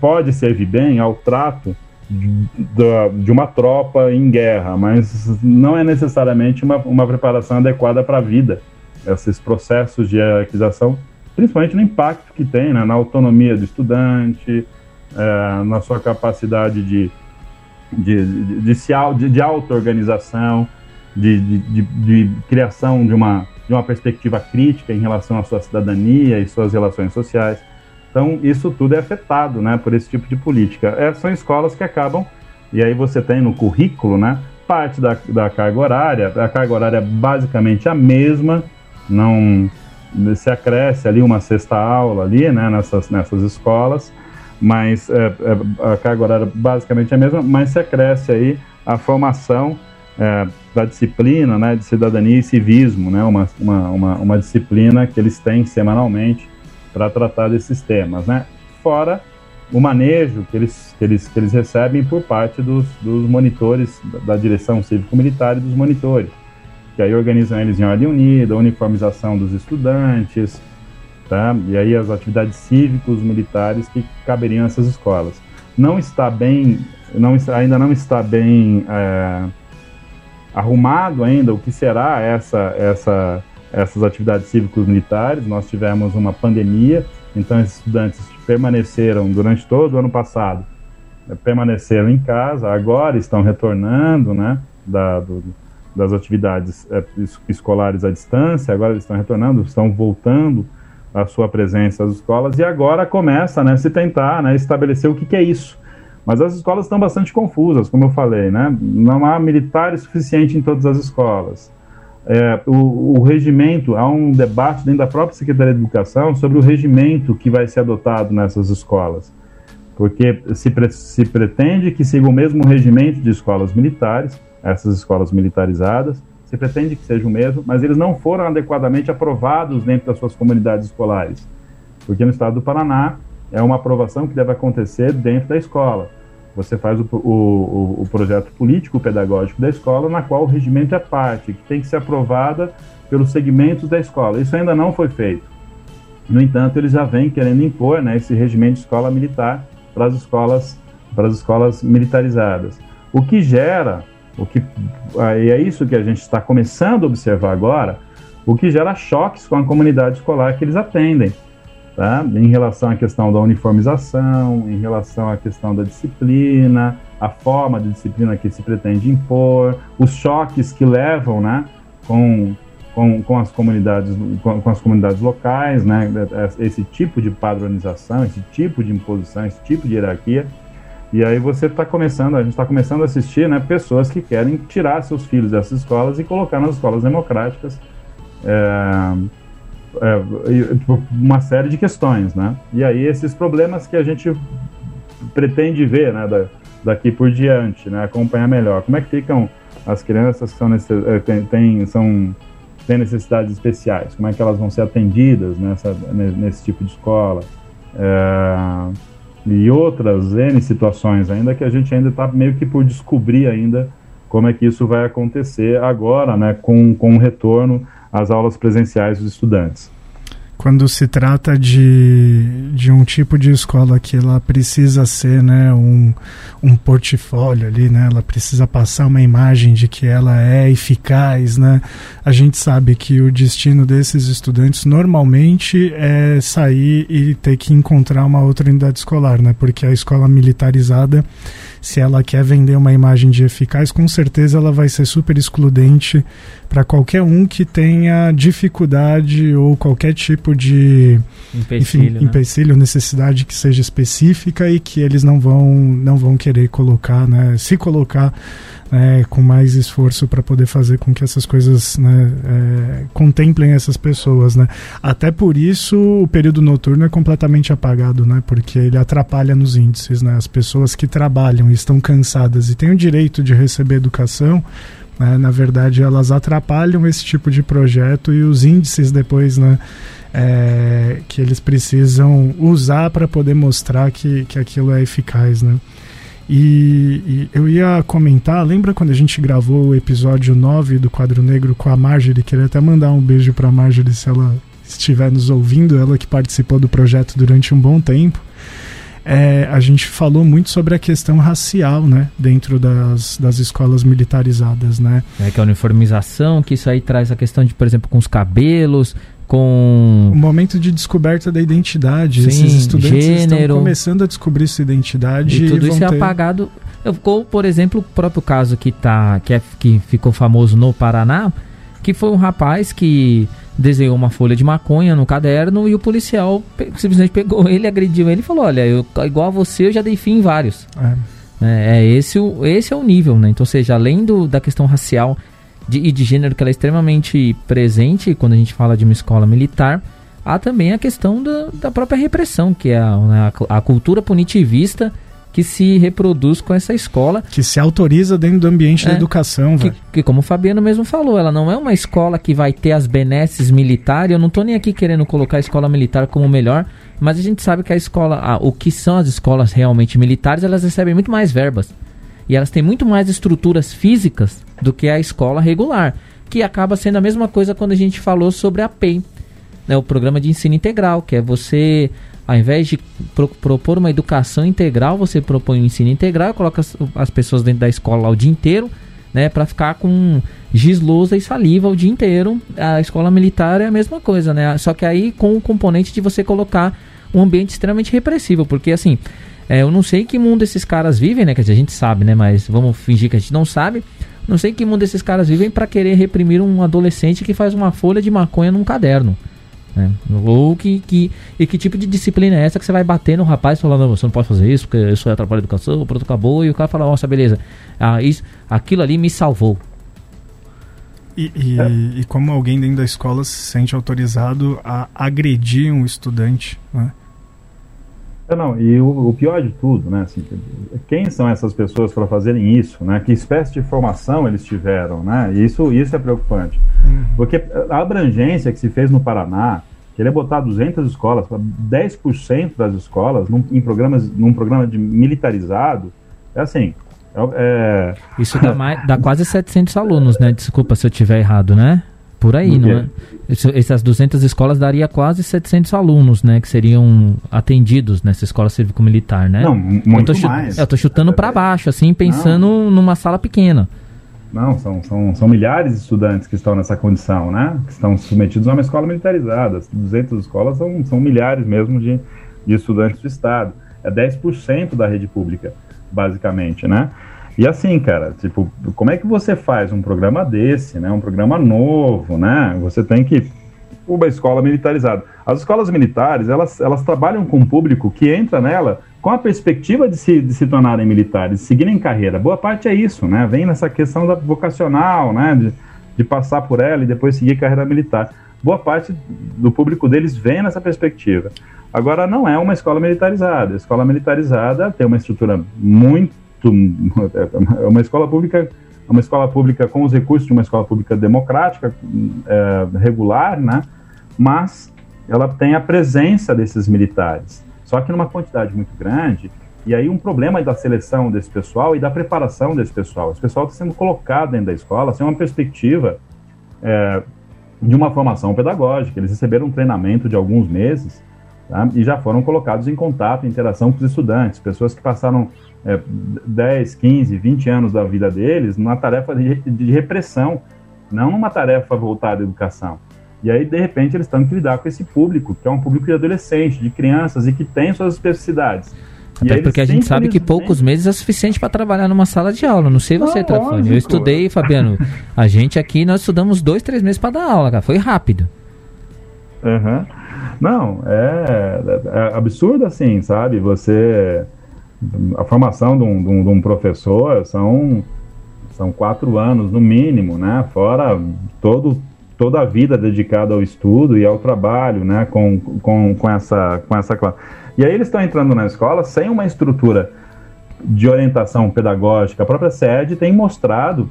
pode servir bem ao trato de uma tropa em guerra, mas não é necessariamente uma, uma preparação adequada para a vida. Esses processos de hierarquização, principalmente no impacto que tem né, na autonomia do estudante, é, na sua capacidade de, de, de, de, de, de auto-organização, de, de, de, criação de uma, de uma perspectiva crítica em relação à sua cidadania e suas relações sociais. Então, isso tudo é afetado né, por esse tipo de política. É, são escolas que acabam, e aí você tem no currículo, né, parte da, da carga horária, a carga horária é basicamente a mesma, não se acresce ali uma sexta aula ali, né, nessas, nessas escolas, mas é, é, a carga horária basicamente é a mesma, mas se acresce aí a formação é, da disciplina né, de cidadania e civismo, né, uma, uma, uma, uma disciplina que eles têm semanalmente, para tratar desses temas, né? Fora o manejo que eles, que eles, que eles recebem por parte dos, dos monitores da, direção cívico-militar e dos monitores, que aí organizam eles em ordem unida, uniformização dos estudantes, tá? e aí as atividades cívicos militares que caberiam essas escolas. Não está bem, não, ainda não está bem é, arrumado ainda o que será essa, essa essas atividades cívicos militares. Nós tivemos uma pandemia, então esses estudantes permaneceram durante todo o ano passado, né, permaneceram em casa, agora estão retornando, né, da, do, das atividades é, escolares à distância, agora eles estão retornando, estão voltando a sua presença às escolas e agora começa, né, se tentar, né, estabelecer o que, que é isso. Mas as escolas estão bastante confusas, como eu falei, né? Não há militares suficiente em todas as escolas é, o, o, regimento, há um debate dentro da própria Secretaria de Educação sobre o regimento que vai ser adotado nessas escolas. Porque se, pre, se pretende que siga o mesmo regimento de escolas militares, essas escolas militarizadas, se pretende que seja o mesmo, mas eles não foram adequadamente aprovados dentro das suas comunidades escolares. Porque no estado do Paraná é uma aprovação que deve acontecer dentro da escola. Você faz o, o, o projeto político-pedagógico da escola, na qual o regimento é parte, que tem que ser aprovada pelos segmentos da escola. Isso ainda não foi feito. No entanto, eles já vêm querendo impor né, esse regimento de escola militar para as escolas, para as escolas militarizadas. O que gera, o que, e é isso que a gente está começando a observar agora, o que gera choques com a comunidade escolar que eles atendem tá? em relação à questão da uniformização, em relação à questão da disciplina, a forma de disciplina que se pretende impor, os choques que levam né, com, com, com, as, comunidades, com, com as comunidades locais, né, esse tipo de padronização, esse tipo de imposição, esse tipo de hierarquia. E aí você está começando, a gente está começando a assistir né, pessoas que querem tirar seus filhos dessas escolas e colocar nas escolas democráticas. É, uma série de questões, né? E aí esses problemas que a gente pretende ver, né, da, daqui por diante, né, acompanhar melhor. Como é que ficam as crianças que são, é, tem, tem, são, têm necessidades especiais? Como é que elas vão ser atendidas nessa, nesse tipo de escola? É, e outras N situações ainda que a gente ainda está meio que por descobrir ainda como é que isso vai acontecer agora, né, com, com o retorno as aulas presenciais dos estudantes. Quando se trata de, de um tipo de escola que ela precisa ser né, um, um portfólio ali, né, ela precisa passar uma imagem de que ela é eficaz, né, a gente sabe que o destino desses estudantes normalmente é sair e ter que encontrar uma outra unidade escolar, né, porque a escola militarizada se ela quer vender uma imagem de eficaz, com certeza ela vai ser super excludente para qualquer um que tenha dificuldade ou qualquer tipo de empecilho, enfim, né? empecilho, necessidade que seja específica e que eles não vão não vão querer colocar, né, se colocar né, com mais esforço para poder fazer com que essas coisas né, é, contemplem essas pessoas. Né. Até por isso o período noturno é completamente apagado, né, porque ele atrapalha nos índices. Né, as pessoas que trabalham e estão cansadas e têm o direito de receber educação, né, na verdade elas atrapalham esse tipo de projeto e os índices depois né, é, que eles precisam usar para poder mostrar que, que aquilo é eficaz, né? E, e, eu ia comentar, lembra quando a gente gravou o episódio 9 do Quadro Negro com a Marjorie? Queria até mandar um beijo para a Marjorie se ela estiver nos ouvindo, ela que participou do projeto durante um bom tempo. É, a gente falou muito sobre a questão racial, né, dentro das, das escolas militarizadas, né? É que a uniformização, que isso aí traz a questão de, por exemplo, com os cabelos, com o momento de descoberta da identidade. Sim, Esses estudantes gênero. estão começando a descobrir sua identidade e tudo e isso é ter... apagado. Ficou, por exemplo, o próprio caso que tá que, é, que ficou famoso no Paraná, que foi um rapaz que desenhou uma folha de maconha no caderno e o policial pe simplesmente pegou ele, agrediu ele e falou: Olha, eu, igual a você, eu já dei fim em vários. É. É, é esse, o, esse é o nível, né? Então, ou seja, além do, da questão racial de, e de gênero que ela é extremamente presente quando a gente fala de uma escola militar, há também a questão da, da própria repressão, que é a, né, a, a cultura punitivista que se reproduz com essa escola. Que se autoriza dentro do ambiente é, da educação, que, que, como o Fabiano mesmo falou, ela não é uma escola que vai ter as benesses militares. Eu não estou nem aqui querendo colocar a escola militar como melhor, mas a gente sabe que a escola, ah, o que são as escolas realmente militares, elas recebem muito mais verbas. E elas têm muito mais estruturas físicas do que a escola regular, que acaba sendo a mesma coisa quando a gente falou sobre a PEI, né, o programa de ensino integral, que é você, ao invés de pro, propor uma educação integral, você propõe um ensino integral, coloca as, as pessoas dentro da escola o dia inteiro, né, para ficar com giz, lousa e saliva o dia inteiro. A escola militar é a mesma coisa, né? Só que aí com o componente de você colocar um ambiente extremamente repressivo, porque assim, é, eu não sei que mundo esses caras vivem, né? Quer dizer, a gente sabe, né? Mas vamos fingir que a gente não sabe. Não sei que mundo esses caras vivem para querer reprimir um adolescente que faz uma folha de maconha num caderno. Né? Ou que, que, e que tipo de disciplina é essa que você vai bater no rapaz falando, você não pode fazer isso, porque isso atrapalha a educação, pronto, acabou, e o cara fala, nossa, beleza, ah, isso, aquilo ali me salvou. E, e, e, como alguém dentro da escola se sente autorizado a agredir um estudante, né? É, não, e o, o, pior de tudo, né, assim, quem são essas pessoas para fazerem isso, né? Que espécie de formação eles tiveram, né? Isso, isso é preocupante. Uhum. Porque a abrangência que se fez no Paraná, querer botar 200 escolas, 10% das escolas num, em programas, num programa de militarizado, é assim, é, é... Isso dá, mais, dá quase 700 alunos, né? Desculpa se eu tiver errado, né? Por aí, não é? Essas 200 escolas daria quase 700 alunos, né? Que seriam atendidos nessa escola cívico-militar, né? Não, muito eu mais. Eu tô chutando para baixo, assim, pensando não. numa sala pequena. Não, são, são, são milhares de estudantes que estão nessa condição, né? Que estão submetidos a uma escola militarizada. 200 escolas são, são milhares mesmo de, de estudantes do Estado. É 10% da rede pública, basicamente, né? E assim, cara, tipo, como é que você faz um programa desse, né? Um programa novo, né? Você tem que uma escola militarizada. As escolas militares, elas, elas trabalham com um público que entra nela com a perspectiva de se, de se tornarem militares, de seguirem carreira. Boa parte é isso, né? Vem nessa questão da vocacional, né? De, de passar por ela e depois seguir carreira militar. Boa parte do público deles vem nessa perspectiva. Agora, não é uma escola militarizada. A escola militarizada tem uma estrutura muito é uma escola pública é uma escola pública com os recursos de uma escola pública democrática é, regular, né? Mas ela tem a presença desses militares, só que numa quantidade muito grande. E aí um problema da seleção desse pessoal e da preparação desse pessoal. Esse pessoal está sendo colocado dentro da escola sem uma perspectiva é, de uma formação pedagógica. Eles receberam um treinamento de alguns meses tá? e já foram colocados em contato, em interação com os estudantes, pessoas que passaram é, 10, 15, 20 anos da vida deles numa tarefa de, de repressão, não numa tarefa voltada à educação. E aí, de repente, eles estão que lidar com esse público, que é um público de adolescente, de crianças e que tem suas especificidades. Até porque a gente sabe que poucos meses é suficiente para trabalhar numa sala de aula. Não sei você, Trafone. Eu estudei, Fabiano. A gente aqui, nós estudamos dois, três meses para dar aula, cara. Foi rápido. Uhum. Não, é, é, absurdo assim, sabe? Você a formação de um, de um, de um professor são, são quatro anos no mínimo, né? Fora todo, toda a vida dedicada ao estudo e ao trabalho, né? Com, com, com, essa, com essa classe. E aí eles estão entrando na escola sem uma estrutura de orientação pedagógica. A própria sede tem mostrado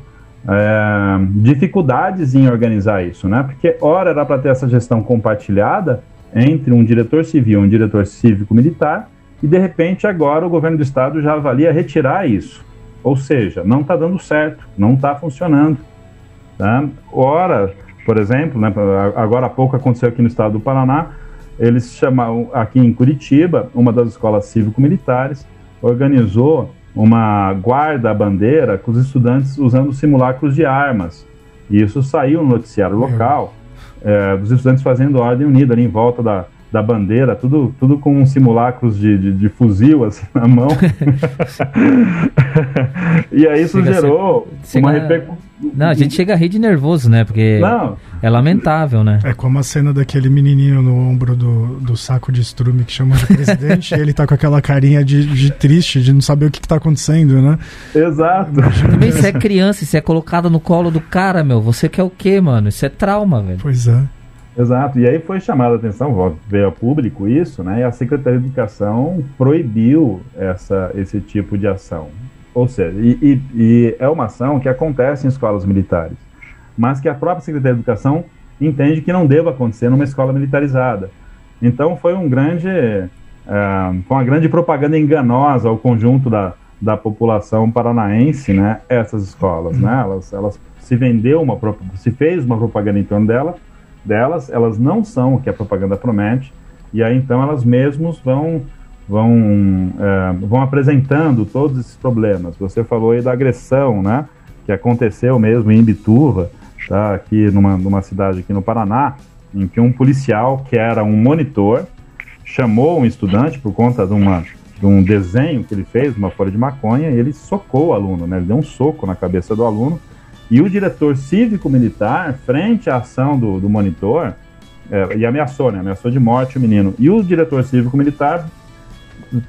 é, dificuldades em organizar isso, né? Porque ora era para ter essa gestão compartilhada entre um diretor civil e um diretor cívico-militar, e de repente agora o governo do estado já avalia retirar isso. Ou seja, não está dando certo, não está funcionando. Tá? Ora, por exemplo, né, agora há pouco aconteceu aqui no estado do Paraná, eles chamaram, aqui em Curitiba, uma das escolas cívico-militares organizou uma guarda-bandeira com os estudantes usando simulacros de armas. E isso saiu no noticiário local, é, dos estudantes fazendo ordem unida ali em volta da, da bandeira, tudo, tudo com simulacros de, de, de fuzil assim na mão. [LAUGHS] [LAUGHS] e aí isso chega gerou ser, uma repercussão. Não, a gente chega a rir de nervoso, né? Porque não. é lamentável, né? É como a cena daquele menininho no ombro do, do saco de estrume que chama de presidente [LAUGHS] e ele tá com aquela carinha de, de triste, de não saber o que, que tá acontecendo, né? Exato. Também se é criança e se é colocado no colo do cara, meu, você quer o quê, mano? Isso é trauma, velho. Pois é. Exato, e aí foi chamada a atenção, veio a público isso, né? E a Secretaria de Educação proibiu essa, esse tipo de ação. Ou seja, e, e, e, é uma ação que acontece em escolas militares, mas que a própria Secretaria de Educação entende que não deva acontecer numa escola militarizada. Então foi um grande, uh, foi uma grande propaganda enganosa ao conjunto da, da população paranaense, né? Essas escolas, né? Elas, elas se vendeu uma, se fez uma propaganda em torno dela delas, elas não são o que a propaganda promete, e aí então elas mesmas vão vão é, vão apresentando todos esses problemas. Você falou aí da agressão, né, que aconteceu mesmo em Bituva, tá, aqui numa, numa cidade aqui no Paraná, em que um policial que era um monitor chamou um estudante por conta de uma de um desenho que ele fez, uma folha de maconha, e ele socou o aluno, né? Ele deu um soco na cabeça do aluno e o diretor cívico-militar, frente à ação do, do monitor, é, e ameaçou, né? Ameaçou de morte o menino. E o diretor cívico-militar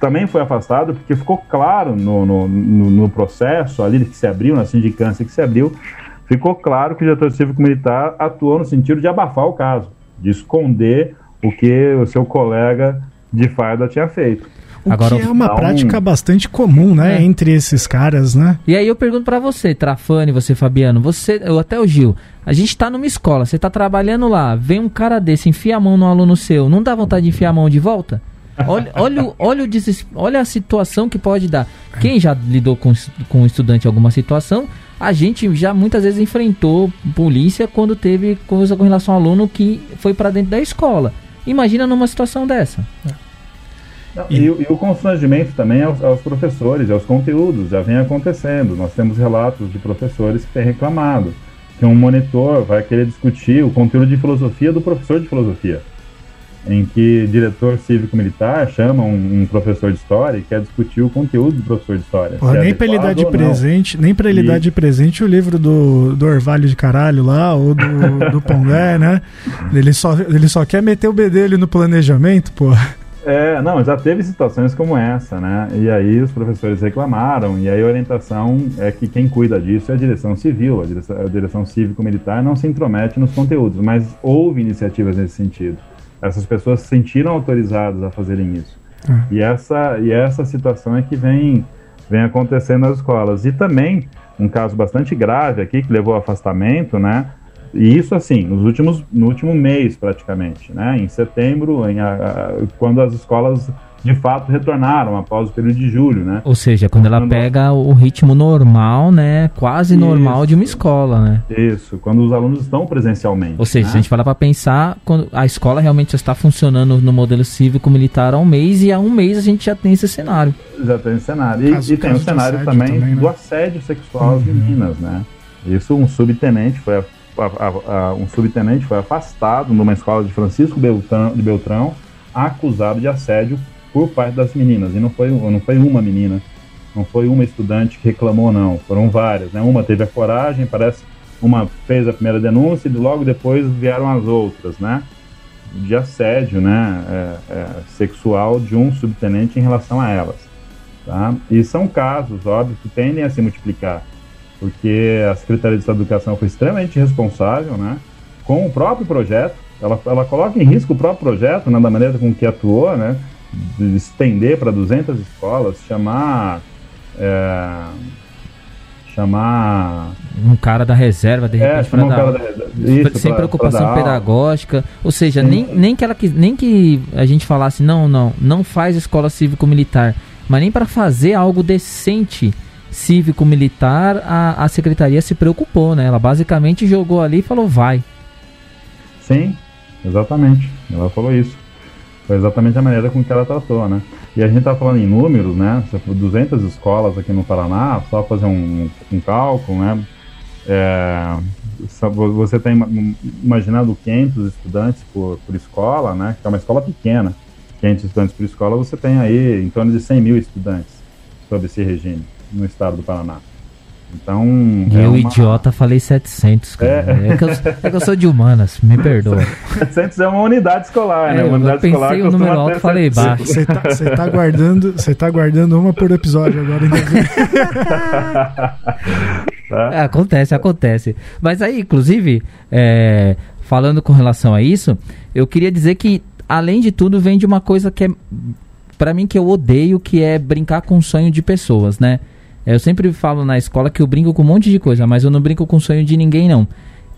também foi afastado, porque ficou claro no, no, no, no, processo ali que se abriu, na sindicância que se abriu, ficou claro que o diretor cívico-militar atuou no sentido de abafar o caso, de esconder o que o seu colega de farda tinha feito. O Agora, que é uma prática bastante comum, né, é. entre esses caras, né? E aí eu pergunto para você, Trafani, você, Fabiano, você, ou até o Gil, a gente tá numa escola, você tá trabalhando lá, vem um cara desse, enfia a mão no aluno seu, não dá vontade de enfiar a mão de volta? Olha, olha, olha, o desesp... olha a situação que pode dar. Quem já lidou com, com um estudante em alguma situação, a gente já muitas vezes enfrentou polícia quando teve coisa com relação ao aluno que foi para dentro da escola. Imagina numa situação dessa. É. E, e, e, o constrangimento também aos, aos, professores, aos conteúdos, já vem acontecendo. Nós temos relatos de professores que têm reclamado que um monitor vai querer discutir o conteúdo de filosofia do professor de filosofia, em que diretor cívico-militar chama um, um, professor de história e quer discutir o conteúdo do professor de história. Pô, nem é para ele dar de presente, nem para ele e... dar de presente o livro do, do Orvalho de Caralho lá, ou do, [LAUGHS] do Pondé, né? Ele só, ele só quer meter o B dele no planejamento, pô. É, não, já teve situações como essa, né? E aí os professores reclamaram, e aí a orientação é que quem cuida disso é a direção civil, a direção, a direção cívico-militar não se intromete nos conteúdos, mas houve iniciativas nesse sentido. Essas pessoas se sentiram autorizadas a fazerem isso. Uhum. E, essa, e essa situação é que vem, vem acontecendo nas escolas. E também, um caso bastante grave aqui, que levou ao afastamento, né? E isso assim, nos últimos, no último mês praticamente, né? Em setembro, em, a, a, quando as escolas de fato retornaram após o período de julho, né? Ou seja, quando ela pega o ritmo normal, né? Quase Isso. normal de uma escola, né? Isso, quando os alunos estão presencialmente. Ou seja, né? se a gente falar para pensar, quando a escola realmente já está funcionando no modelo cívico-militar há um mês e há um mês a gente já tem esse cenário. Já tem esse cenário. E, caso, e tem o cenário também, também né? do assédio sexual uhum. às meninas, né? Isso um subtenente foi a, a, um subtenente foi afastado numa escola de Francisco Beltrão, de Beltrão, acusado de assédio por parte das meninas. E não foi, não foi uma menina, não foi uma estudante que reclamou, não. Foram várias. Né? Uma teve a coragem, parece, uma fez a primeira denúncia e logo depois vieram as outras, né? De assédio, né? É, é, sexual de um subtenente em relação a elas. Tá? E são casos, óbvio, que tendem a se multiplicar porque a Secretaria de Estado da Educação foi extremamente responsável, né, com o próprio projeto. Ela, ela coloca em risco o próprio projeto, né, da maneira com que atuou, né, de estender para 200 escolas, chamar é, chamar um cara da reserva de é, repente para dar da, isso, sem pra, preocupação pra pedagógica, ou seja, nem, nem que ela nem que a gente falasse não, não, não faz escola cívico militar, mas nem para fazer algo decente cívico militar, a, a secretaria se preocupou, né? Ela basicamente jogou ali e falou vai. Sim, exatamente. Ela falou isso. Foi exatamente a maneira com que ela tratou, né? E a gente está falando em números, né? 200 escolas aqui no Paraná, só fazer um, um cálculo, né? É, você tem imaginando 500 estudantes por, por escola, né? Que é uma escola pequena. 500 estudantes por escola, você tem aí em torno de 100 mil estudantes sob esse regime no estado do Paraná. Então. E é eu, uma... idiota, falei 700, cara. É. É, que eu, é que eu sou de humanas, me perdoa. [LAUGHS] 700 é uma unidade escolar, é, né? Uma unidade eu pensei o número alto, falei baixo. Você tá, tá, guardando, você tá guardando uma por episódio agora. [LAUGHS] tá? É, acontece, acontece. Mas aí, inclusive, é, falando com relação a isso, eu queria dizer que, além de tudo, vem de uma coisa que é, para mim, que eu odeio, que é brincar com o sonho de pessoas, né? Eu sempre falo na escola que eu brinco com um monte de coisa, mas eu não brinco com o sonho de ninguém, não.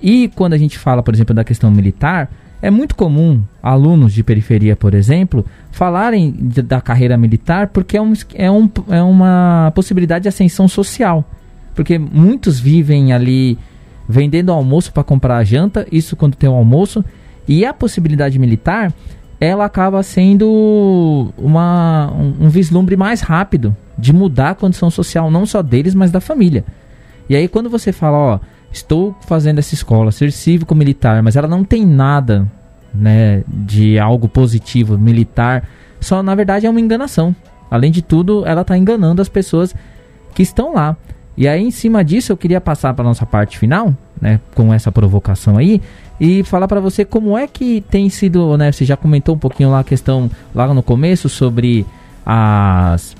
E quando a gente fala, por exemplo, da questão militar, é muito comum alunos de periferia, por exemplo, falarem de, da carreira militar porque é, um, é, um, é uma possibilidade de ascensão social. Porque muitos vivem ali vendendo almoço para comprar a janta, isso quando tem o almoço, e a possibilidade militar ela acaba sendo uma, um, um, vislumbre mais rápido de mudar a condição social, não só deles, mas da família. E aí, quando você fala, ó, estou fazendo essa escola, ser cívico-militar, mas ela não tem nada né, de algo positivo, militar, só na verdade é uma enganação. Além de tudo, ela está enganando as pessoas que estão lá. E aí, em cima disso, eu queria passar para nossa parte final, né, com essa provocação aí, e falar para você como é que tem sido, né? Você já comentou um pouquinho lá a questão lá no começo sobre as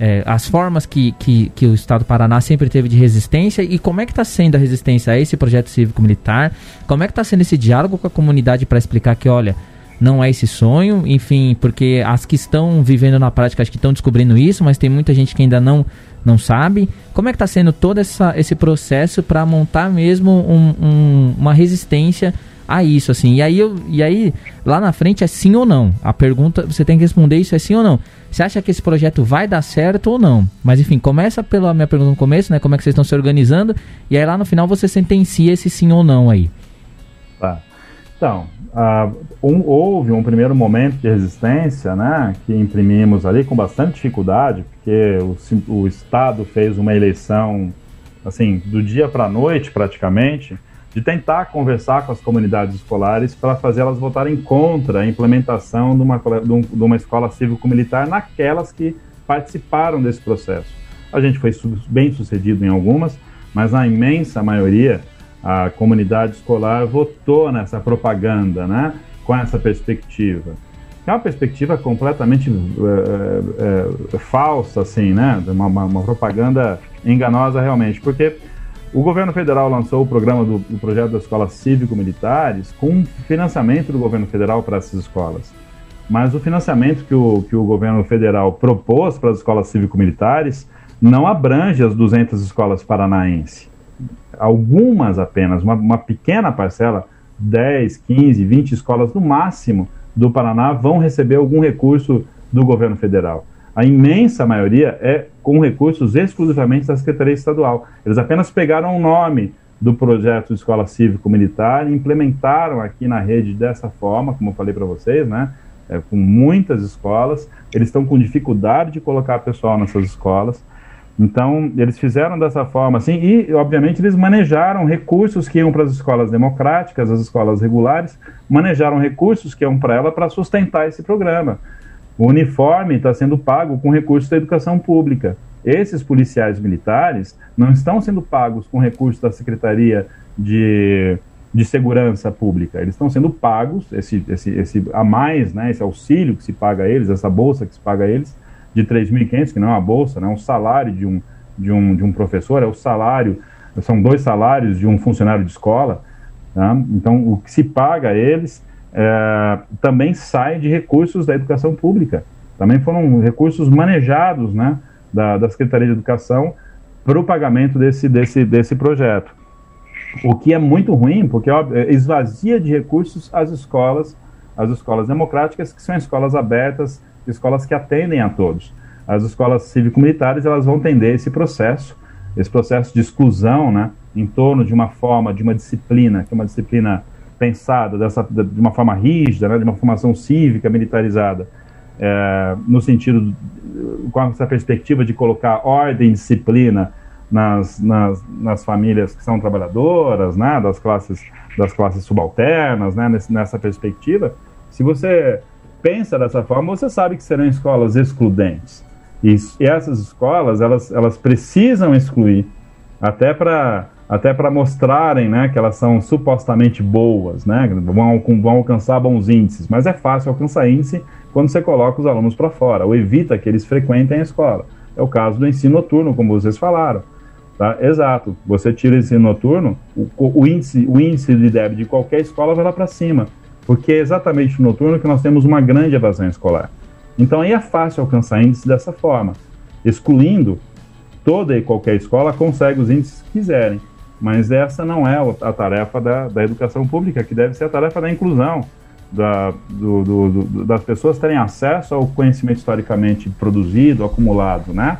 é, as formas que, que, que, o Estado do Paraná sempre teve de resistência e como é que está sendo a resistência a esse projeto cívico-militar, como é que está sendo esse diálogo com a comunidade para explicar que, olha, não é esse sonho, enfim, porque as que estão vivendo na prática acho que estão descobrindo isso, mas tem muita gente que ainda não não sabe. Como é que está sendo todo essa, esse processo para montar mesmo um, um, uma resistência a isso, assim? E aí, eu, e aí, lá na frente é sim ou não. A pergunta, você tem que responder isso é sim ou não. Você acha que esse projeto vai dar certo ou não? Mas enfim, começa pela minha pergunta no começo, né? Como é que vocês estão se organizando? E aí lá no final você sentencia esse sim ou não aí. Tá. Então, uh, um, houve um primeiro momento de resistência, né, que imprimimos ali com bastante dificuldade, porque o, o Estado fez uma eleição, assim, do dia para a noite praticamente, de tentar conversar com as comunidades escolares para fazer elas votarem contra a implementação de uma, de uma escola cívico-militar naquelas que participaram desse processo. A gente foi bem sucedido em algumas, mas na imensa maioria a comunidade escolar votou nessa propaganda, né, com essa perspectiva. É uma perspectiva completamente é, é, falsa, assim, né, uma, uma, uma, propaganda enganosa realmente, porque o governo federal lançou o programa do, projeto das escolas cívico-militares com financiamento do governo federal para essas escolas. Mas o financiamento que o, que o governo federal propôs para as escolas cívico-militares não abrange as 200 escolas paranaenses algumas apenas, uma, uma pequena parcela, 10, 15, 20 escolas no máximo do Paraná vão receber algum recurso do governo federal. A imensa maioria é com recursos exclusivamente da Secretaria Estadual. Eles apenas pegaram o nome do projeto escola cívico-militar e implementaram aqui na rede dessa forma, como eu falei para vocês, né? É, com muitas escolas. Eles estão com dificuldade de colocar pessoal nessas escolas. Então, eles fizeram dessa forma assim, e, obviamente, eles manejaram recursos que iam para as escolas democráticas, as escolas regulares, manejaram recursos que iam para ela para sustentar esse programa. O uniforme está sendo pago com recursos da educação pública. Esses policiais militares não estão sendo pagos com recursos da Secretaria de, de Segurança Pública. Eles estão sendo pagos, esse, esse, esse a mais, né, esse auxílio que se paga a eles, essa bolsa que se paga a eles, de 3.500, que não é uma bolsa, né, um salário de um, de, um, de um professor, é o salário, são dois salários de um funcionário de escola. Tá? Então, o que se paga a eles é, também sai de recursos da educação pública. Também foram recursos manejados né, da, da Secretaria de Educação para o pagamento desse, desse, desse projeto. O que é muito ruim, porque óbvio, esvazia de recursos as escolas, as escolas democráticas, que são escolas abertas, escolas que atendem a todos. As escolas cívico-militares elas vão tender esse processo, esse processo de exclusão, né, em torno de uma forma, de uma disciplina, que é uma disciplina pensada dessa, de uma forma rígida, né, de uma formação cívica militarizada, é, no sentido, com essa perspectiva de colocar ordem e disciplina nas, nas, nas, famílias que são trabalhadoras, né, das classes das classes subalternas, né, nessa perspectiva. Se você pensa dessa forma, você sabe que serão escolas excludentes. E, e essas escolas, elas, elas precisam excluir, até para até para mostrarem né, que elas são supostamente boas, né, vão, vão alcançar bons índices. Mas é fácil alcançar índice quando você coloca os alunos para fora, ou evita que eles frequentem a escola. É o caso do ensino noturno, como vocês falaram. Tá? Exato. Você tira o ensino noturno, o, o, índice, o índice de débito de qualquer escola vai lá para cima. Porque é exatamente no noturno que nós temos uma grande evasão escolar. Então aí é fácil alcançar índice dessa forma. Excluindo, toda e qualquer escola consegue os índices que quiserem. Mas essa não é a tarefa da, da educação pública, que deve ser a tarefa da inclusão, da, do, do, do, das pessoas terem acesso ao conhecimento historicamente produzido, acumulado, né?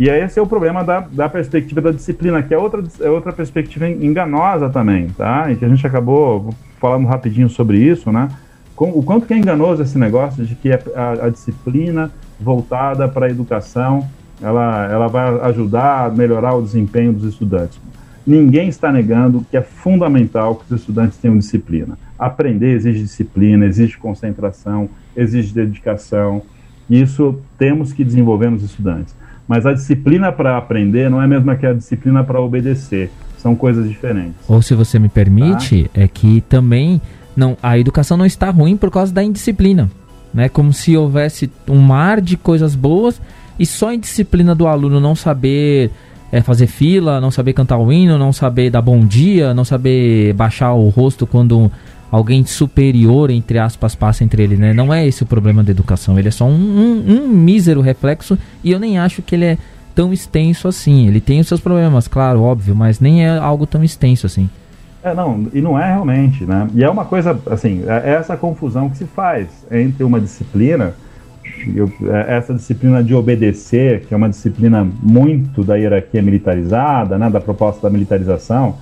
E esse é o problema da, da perspectiva da disciplina, que é outra, é outra perspectiva enganosa também, tá? E que a gente acabou falando rapidinho sobre isso, né? Com, o quanto que é enganoso esse negócio de que a, a, a disciplina voltada para a educação, ela, ela vai ajudar a melhorar o desempenho dos estudantes. Ninguém está negando que é fundamental que os estudantes tenham disciplina. Aprender exige disciplina, exige concentração, exige dedicação. Isso temos que desenvolver nos estudantes. Mas a disciplina para aprender não é a mesma que a disciplina para obedecer. São coisas diferentes. Ou se você me permite, tá? é que também não, a educação não está ruim por causa da indisciplina. Né? Como se houvesse um mar de coisas boas e só a indisciplina do aluno não saber é, fazer fila, não saber cantar o hino, não saber dar bom dia, não saber baixar o rosto quando alguém superior, entre aspas, passa entre ele, né? Não é esse o problema da educação, ele é só um, um, um mísero reflexo e eu nem acho que ele é tão extenso assim. Ele tem os seus problemas, claro, óbvio, mas nem é algo tão extenso assim. É, não, e não é realmente, né? E é uma coisa, assim, é essa confusão que se faz entre uma disciplina eu, é, essa disciplina de obedecer, que é uma disciplina muito da hierarquia militarizada, né, da proposta da militarização,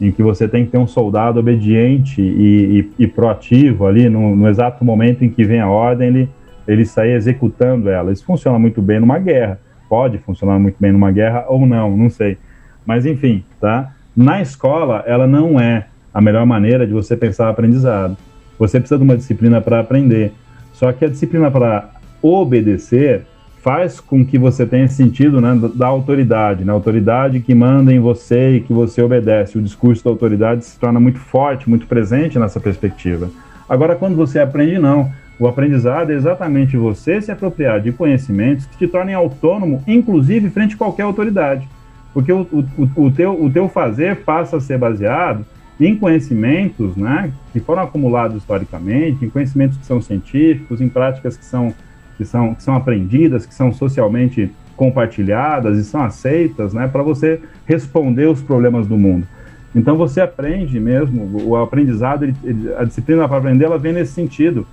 em que você tem que ter um soldado obediente e, e, e proativo ali no, no, exato momento em que vem a ordem, ele, ele sair executando ela. Isso funciona muito bem numa guerra. Pode funcionar muito bem numa guerra ou não, não sei. Mas enfim, tá? Na escola, ela não é a melhor maneira de você pensar aprendizado. Você precisa de uma disciplina para aprender. Só que a disciplina para obedecer faz com que você tenha sentido né, da autoridade, né, autoridade que manda em você e que você obedece. O discurso da autoridade se torna muito forte, muito presente nessa perspectiva. Agora, quando você aprende, não. O aprendizado é exatamente você se apropriar de conhecimentos que te tornem autônomo, inclusive frente a qualquer autoridade. Porque o, o, o, teu, o teu fazer passa a ser baseado em conhecimentos né, que foram acumulados historicamente, em conhecimentos que são científicos, em práticas que são que são, que são aprendidas, que são socialmente compartilhadas e são aceitas, né, para você responder os problemas do mundo. Então você aprende mesmo, o aprendizado, ele, a disciplina para aprender, ela vem nesse sentido.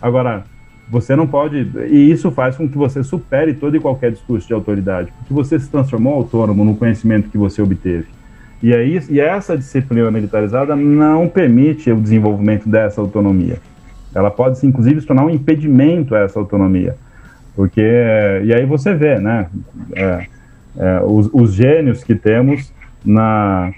Agora, você não pode, e isso faz com que você supere todo e qualquer discurso de autoridade, porque você se transformou autônomo no conhecimento que você obteve. E, aí, e essa disciplina militarizada não permite o desenvolvimento dessa autonomia. Ela pode, inclusive, se tornar um impedimento a essa autonomia. Porque, e aí você vê, né, é, é, os, os gênios que temos na,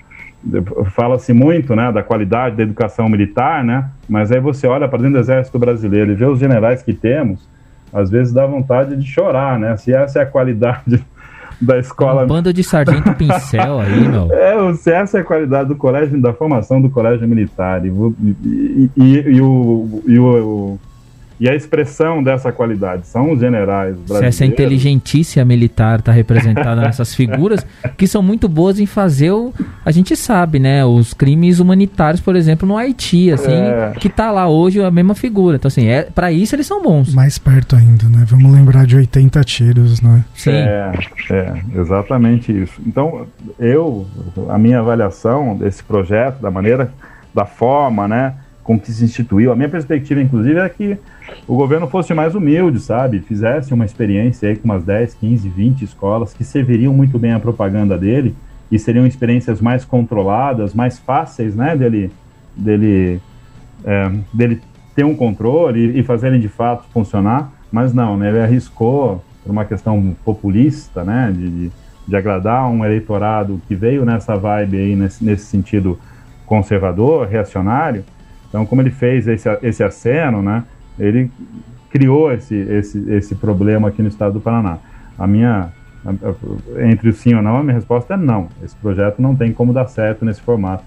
fala-se muito né, da qualidade da educação militar, né, mas aí você olha para dentro do exército brasileiro e vê os generais que temos, às vezes dá vontade de chorar, né, se essa é a qualidade da escola. Um bando de sargento pincel aí, meu. É, se essa é a qualidade do colégio, da formação do colégio militar. E, e, e, e o, e o, E a expressão dessa qualidade são os generais brasileiros. Se essa inteligentícia militar está representada [LAUGHS] nessas figuras, que são muito boas em fazer o. A gente sabe, né? Os crimes humanitários, por exemplo, no Haiti, assim, é. que está lá hoje a mesma figura. Então, assim, é, para isso eles são bons. Mais perto ainda, né? Vamos lembrar de 80 tiros, né? Sim. É, é, exatamente isso. Então, eu, a minha avaliação desse projeto, da maneira, da forma, né? Com que se instituiu. A minha perspectiva, inclusive, é que o governo fosse mais humilde, sabe? Fizesse uma experiência aí com umas 10, 15, 20 escolas que serviriam muito bem a propaganda dele e seriam experiências mais controladas, mais fáceis, né, dele, dele, é, dele ter um controle e, fazerem de fato funcionar. Mas não, né? Ele arriscou por uma questão populista, né, de, de, de agradar um eleitorado que veio nessa vibe aí, nesse, nesse sentido conservador, reacionário, então, como ele fez esse, esse aceno, né, ele criou esse, esse, esse problema aqui no estado do Paraná. A minha, entre o sim ou não, a minha resposta é não. Esse projeto não tem como dar certo nesse formato,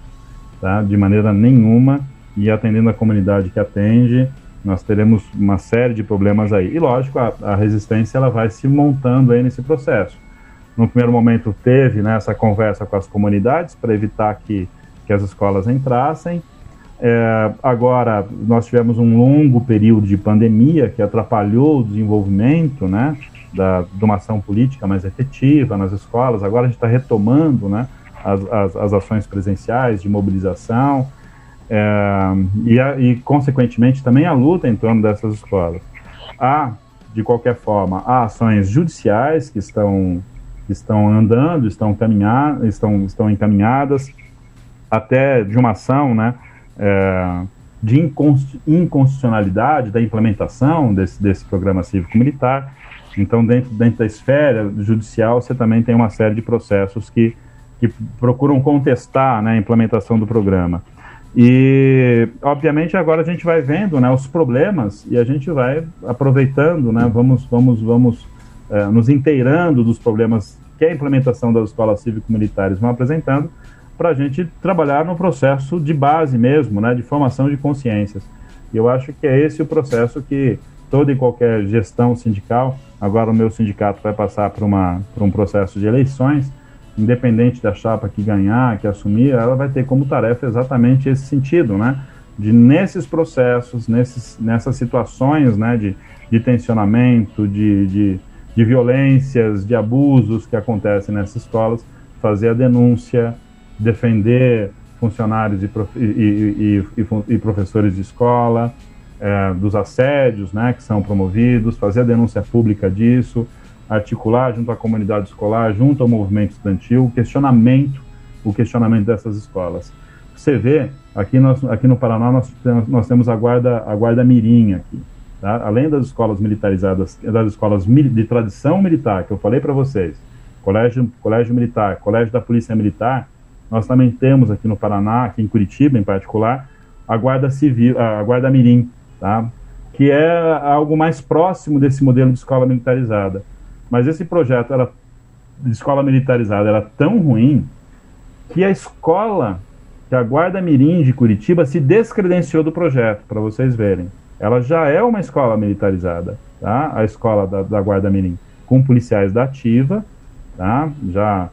tá? de maneira nenhuma, e atendendo a comunidade que atende, nós teremos uma série de problemas aí. E lógico, a, a resistência ela vai se montando aí nesse processo. No primeiro momento teve né, essa conversa com as comunidades para evitar que, que as escolas entrassem, é, agora, nós tivemos um longo período de pandemia que atrapalhou o desenvolvimento né, da, de uma ação política mais efetiva nas escolas. Agora a gente está retomando né, as, as, as, ações presenciais de mobilização é, e, a, e, consequentemente, também a luta em torno dessas escolas. Há, de qualquer forma, há ações judiciais que estão, estão andando, estão, caminhar, estão, estão encaminhadas, até de uma ação, né? É, de inconstitucionalidade da implementação desse, desse programa cívico-militar. Então, dentro, dentro da esfera judicial, você também tem uma série de processos que, que procuram contestar né, a implementação do programa. E, obviamente, agora a gente vai vendo né, os problemas e a gente vai aproveitando, né, vamos, vamos, vamos é, nos inteirando dos problemas que a implementação das escolas cívico-militares vão apresentando para a gente trabalhar no processo de base mesmo, né, de formação de consciências. E eu acho que é esse o processo que toda e qualquer gestão sindical, agora o meu sindicato vai passar por, uma, por um processo de eleições, independente da chapa que ganhar, que assumir, ela vai ter como tarefa exatamente esse sentido, né? De nesses processos, nesses, nessas situações né, de, de tensionamento, de, de, de violências, de abusos que acontecem nessas escolas, fazer a denúncia, defender funcionários e, prof, e, e, e professores de escola, é, dos assédios né, que são promovidos, fazer a denúncia pública disso, articular junto à comunidade escolar, junto ao movimento estudantil, o questionamento, o questionamento dessas escolas. Você vê, aqui, nós, aqui no Paraná nós, nós temos a guarda, a guarda mirim aqui. Tá? Além das escolas militarizadas, das escolas de tradição militar, que eu falei para vocês, colégio, colégio militar, colégio da polícia militar, nós também temos aqui no Paraná, aqui em Curitiba em particular, a Guarda Civil, a Guarda Mirim, tá? que é algo mais próximo desse modelo de escola militarizada. Mas esse projeto era, de escola militarizada era tão ruim que a escola, que a Guarda Mirim de Curitiba se descredenciou do projeto, para vocês verem. Ela já é uma escola militarizada, tá? a escola da, da Guarda Mirim, com policiais da ativa, tá? já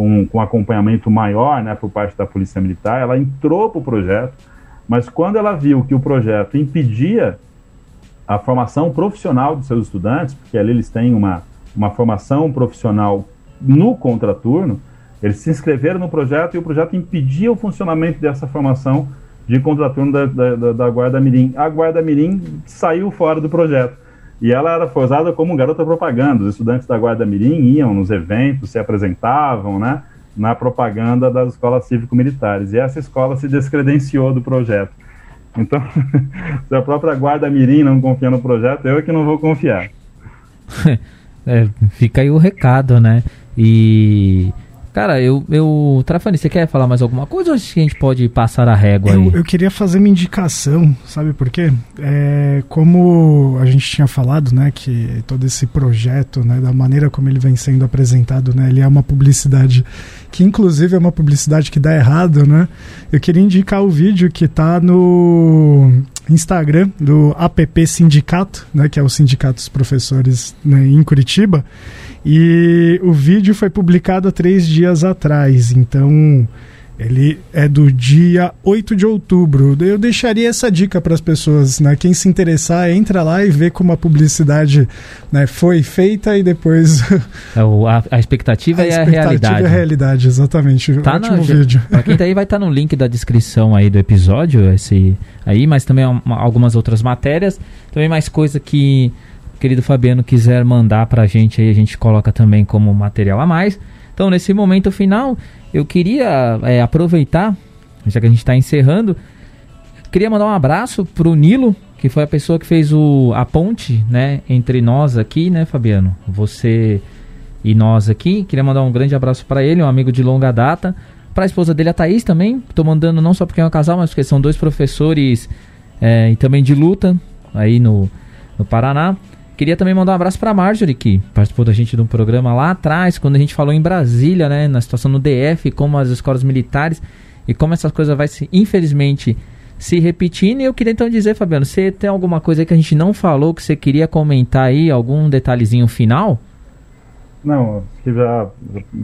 com, com acompanhamento maior né, por parte da Polícia Militar, ela entrou para o projeto, mas quando ela viu que o projeto impedia a formação profissional dos seus estudantes, porque ali eles têm uma, uma formação profissional no contraturno, eles se inscreveram no projeto e o projeto impedia o funcionamento dessa formação de contraturno da, da, da Guarda Mirim. A Guarda Mirim saiu fora do projeto. E ela era forçada como garota propaganda. Os estudantes da Guarda Mirim iam nos eventos, se apresentavam, né? Na propaganda das escolas cívico-militares. E essa escola se descredenciou do projeto. Então, [LAUGHS] se a própria Guarda Mirim não confia no projeto, eu é que não vou confiar. [LAUGHS] é, fica aí o recado, né? E Cara, eu, eu. Trafani, você quer falar mais alguma coisa ou a gente pode passar a régua eu, aí? Eu queria fazer uma indicação, sabe por quê? É, como a gente tinha falado, né, que todo esse projeto, né, da maneira como ele vem sendo apresentado, né, ele é uma publicidade que inclusive é uma publicidade que dá errado, né? Eu queria indicar o vídeo que tá no Instagram do APP Sindicato, né, que é o Sindicato dos Professores né, em Curitiba. E o vídeo foi publicado há três dias atrás, então ele é do dia 8 de outubro. Eu deixaria essa dica para as pessoas, né? Quem se interessar, entra lá e vê como a publicidade né, foi feita e depois. [LAUGHS] É a, a, expectativa a e a realidade. A a realidade, exatamente. Tá Ótimo no, vídeo. Para quem tá aí, vai estar tá no link da descrição aí do episódio, esse aí, mas também algumas outras matérias. Também mais coisa que querido Fabiano quiser mandar para a gente aí, a gente coloca também como material a mais. Então, nesse momento final, eu queria é, aproveitar, já que a gente está encerrando, queria mandar um abraço pro Nilo, que foi a pessoa que fez o, a ponte, né, entre nós aqui, né, Fabiano? Você e nós aqui. Queria mandar um grande abraço para ele, um amigo de longa data. Para a esposa dele, a Thaís, também. Estou mandando não só porque é um casal, mas porque são dois professores é, e também de luta aí no, no Paraná. Queria também mandar um abraço para Marjorie, que participou da gente de um programa lá atrás, quando a gente falou em Brasília, né, na situação no DF, como as escolas militares e como essas coisas vai se, infelizmente, se repetindo. E eu queria então dizer, Fabiano, você tem alguma coisa que a gente não falou que você queria comentar aí, algum detalhezinho final? Não, acho que já,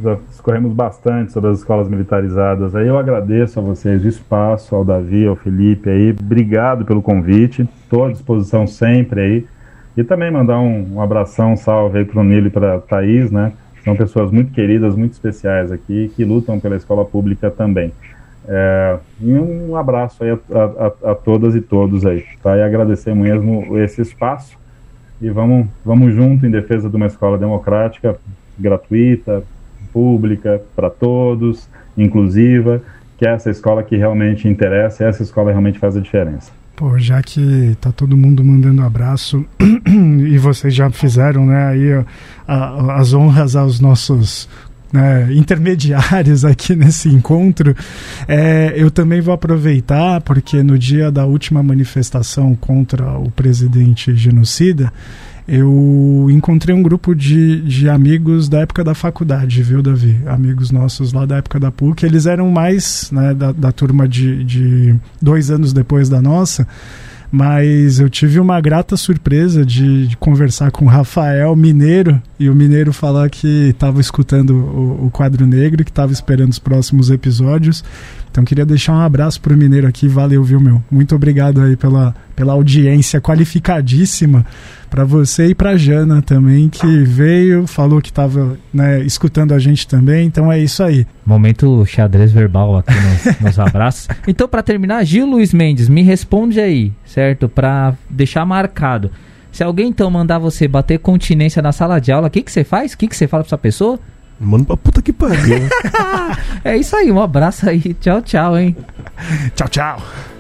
já escorremos bastante sobre as escolas militarizadas. Aí eu agradeço a vocês o espaço, ao Davi, ao Felipe aí. Obrigado pelo convite. Estou à disposição sempre aí. E também mandar um, um abração, um salve aí para o Nilo e para a Thaís, né? São pessoas muito queridas, muito especiais aqui, que lutam pela escola pública também. É, e um abraço aí a, a, a, todas e todos aí, tá? E agradecer mesmo esse espaço e vamos, vamos junto em defesa de uma escola democrática, gratuita, pública, para todos, inclusiva, que é essa escola que realmente interessa, essa escola realmente faz a diferença. Pô, já que tá todo mundo mandando abraço [CLEARS THROAT] e vocês já fizeram, né, aí a, as honras aos nossos né, intermediários aqui nesse encontro, é, eu também vou aproveitar porque no dia da última manifestação contra o presidente genocida, eu encontrei um grupo de, de amigos da época da faculdade, viu, Davi? Amigos nossos lá da época da PUC. Eles eram mais né, da, da turma de, de dois anos depois da nossa mas eu tive uma grata surpresa de, de, conversar com o Rafael Mineiro e o Mineiro falar que estava escutando o, o, quadro negro, que estava esperando os próximos episódios então queria deixar um abraço pro Mineiro aqui, valeu, viu, meu? Muito obrigado aí pela, pela audiência qualificadíssima para você e para Jana também, que veio, falou que estava né, escutando a gente também. Então é isso aí. Momento xadrez verbal aqui nos, [LAUGHS] nos abraços. Então, para terminar, Gil Luiz Mendes, me responde aí, certo? Para deixar marcado. Se alguém então mandar você bater continência na sala de aula, o que, que você faz? O que, que você fala para essa pessoa? Mano pra puta que pariu. [LAUGHS] é isso aí, um abraço aí. Tchau, tchau, hein? tchau, tchau.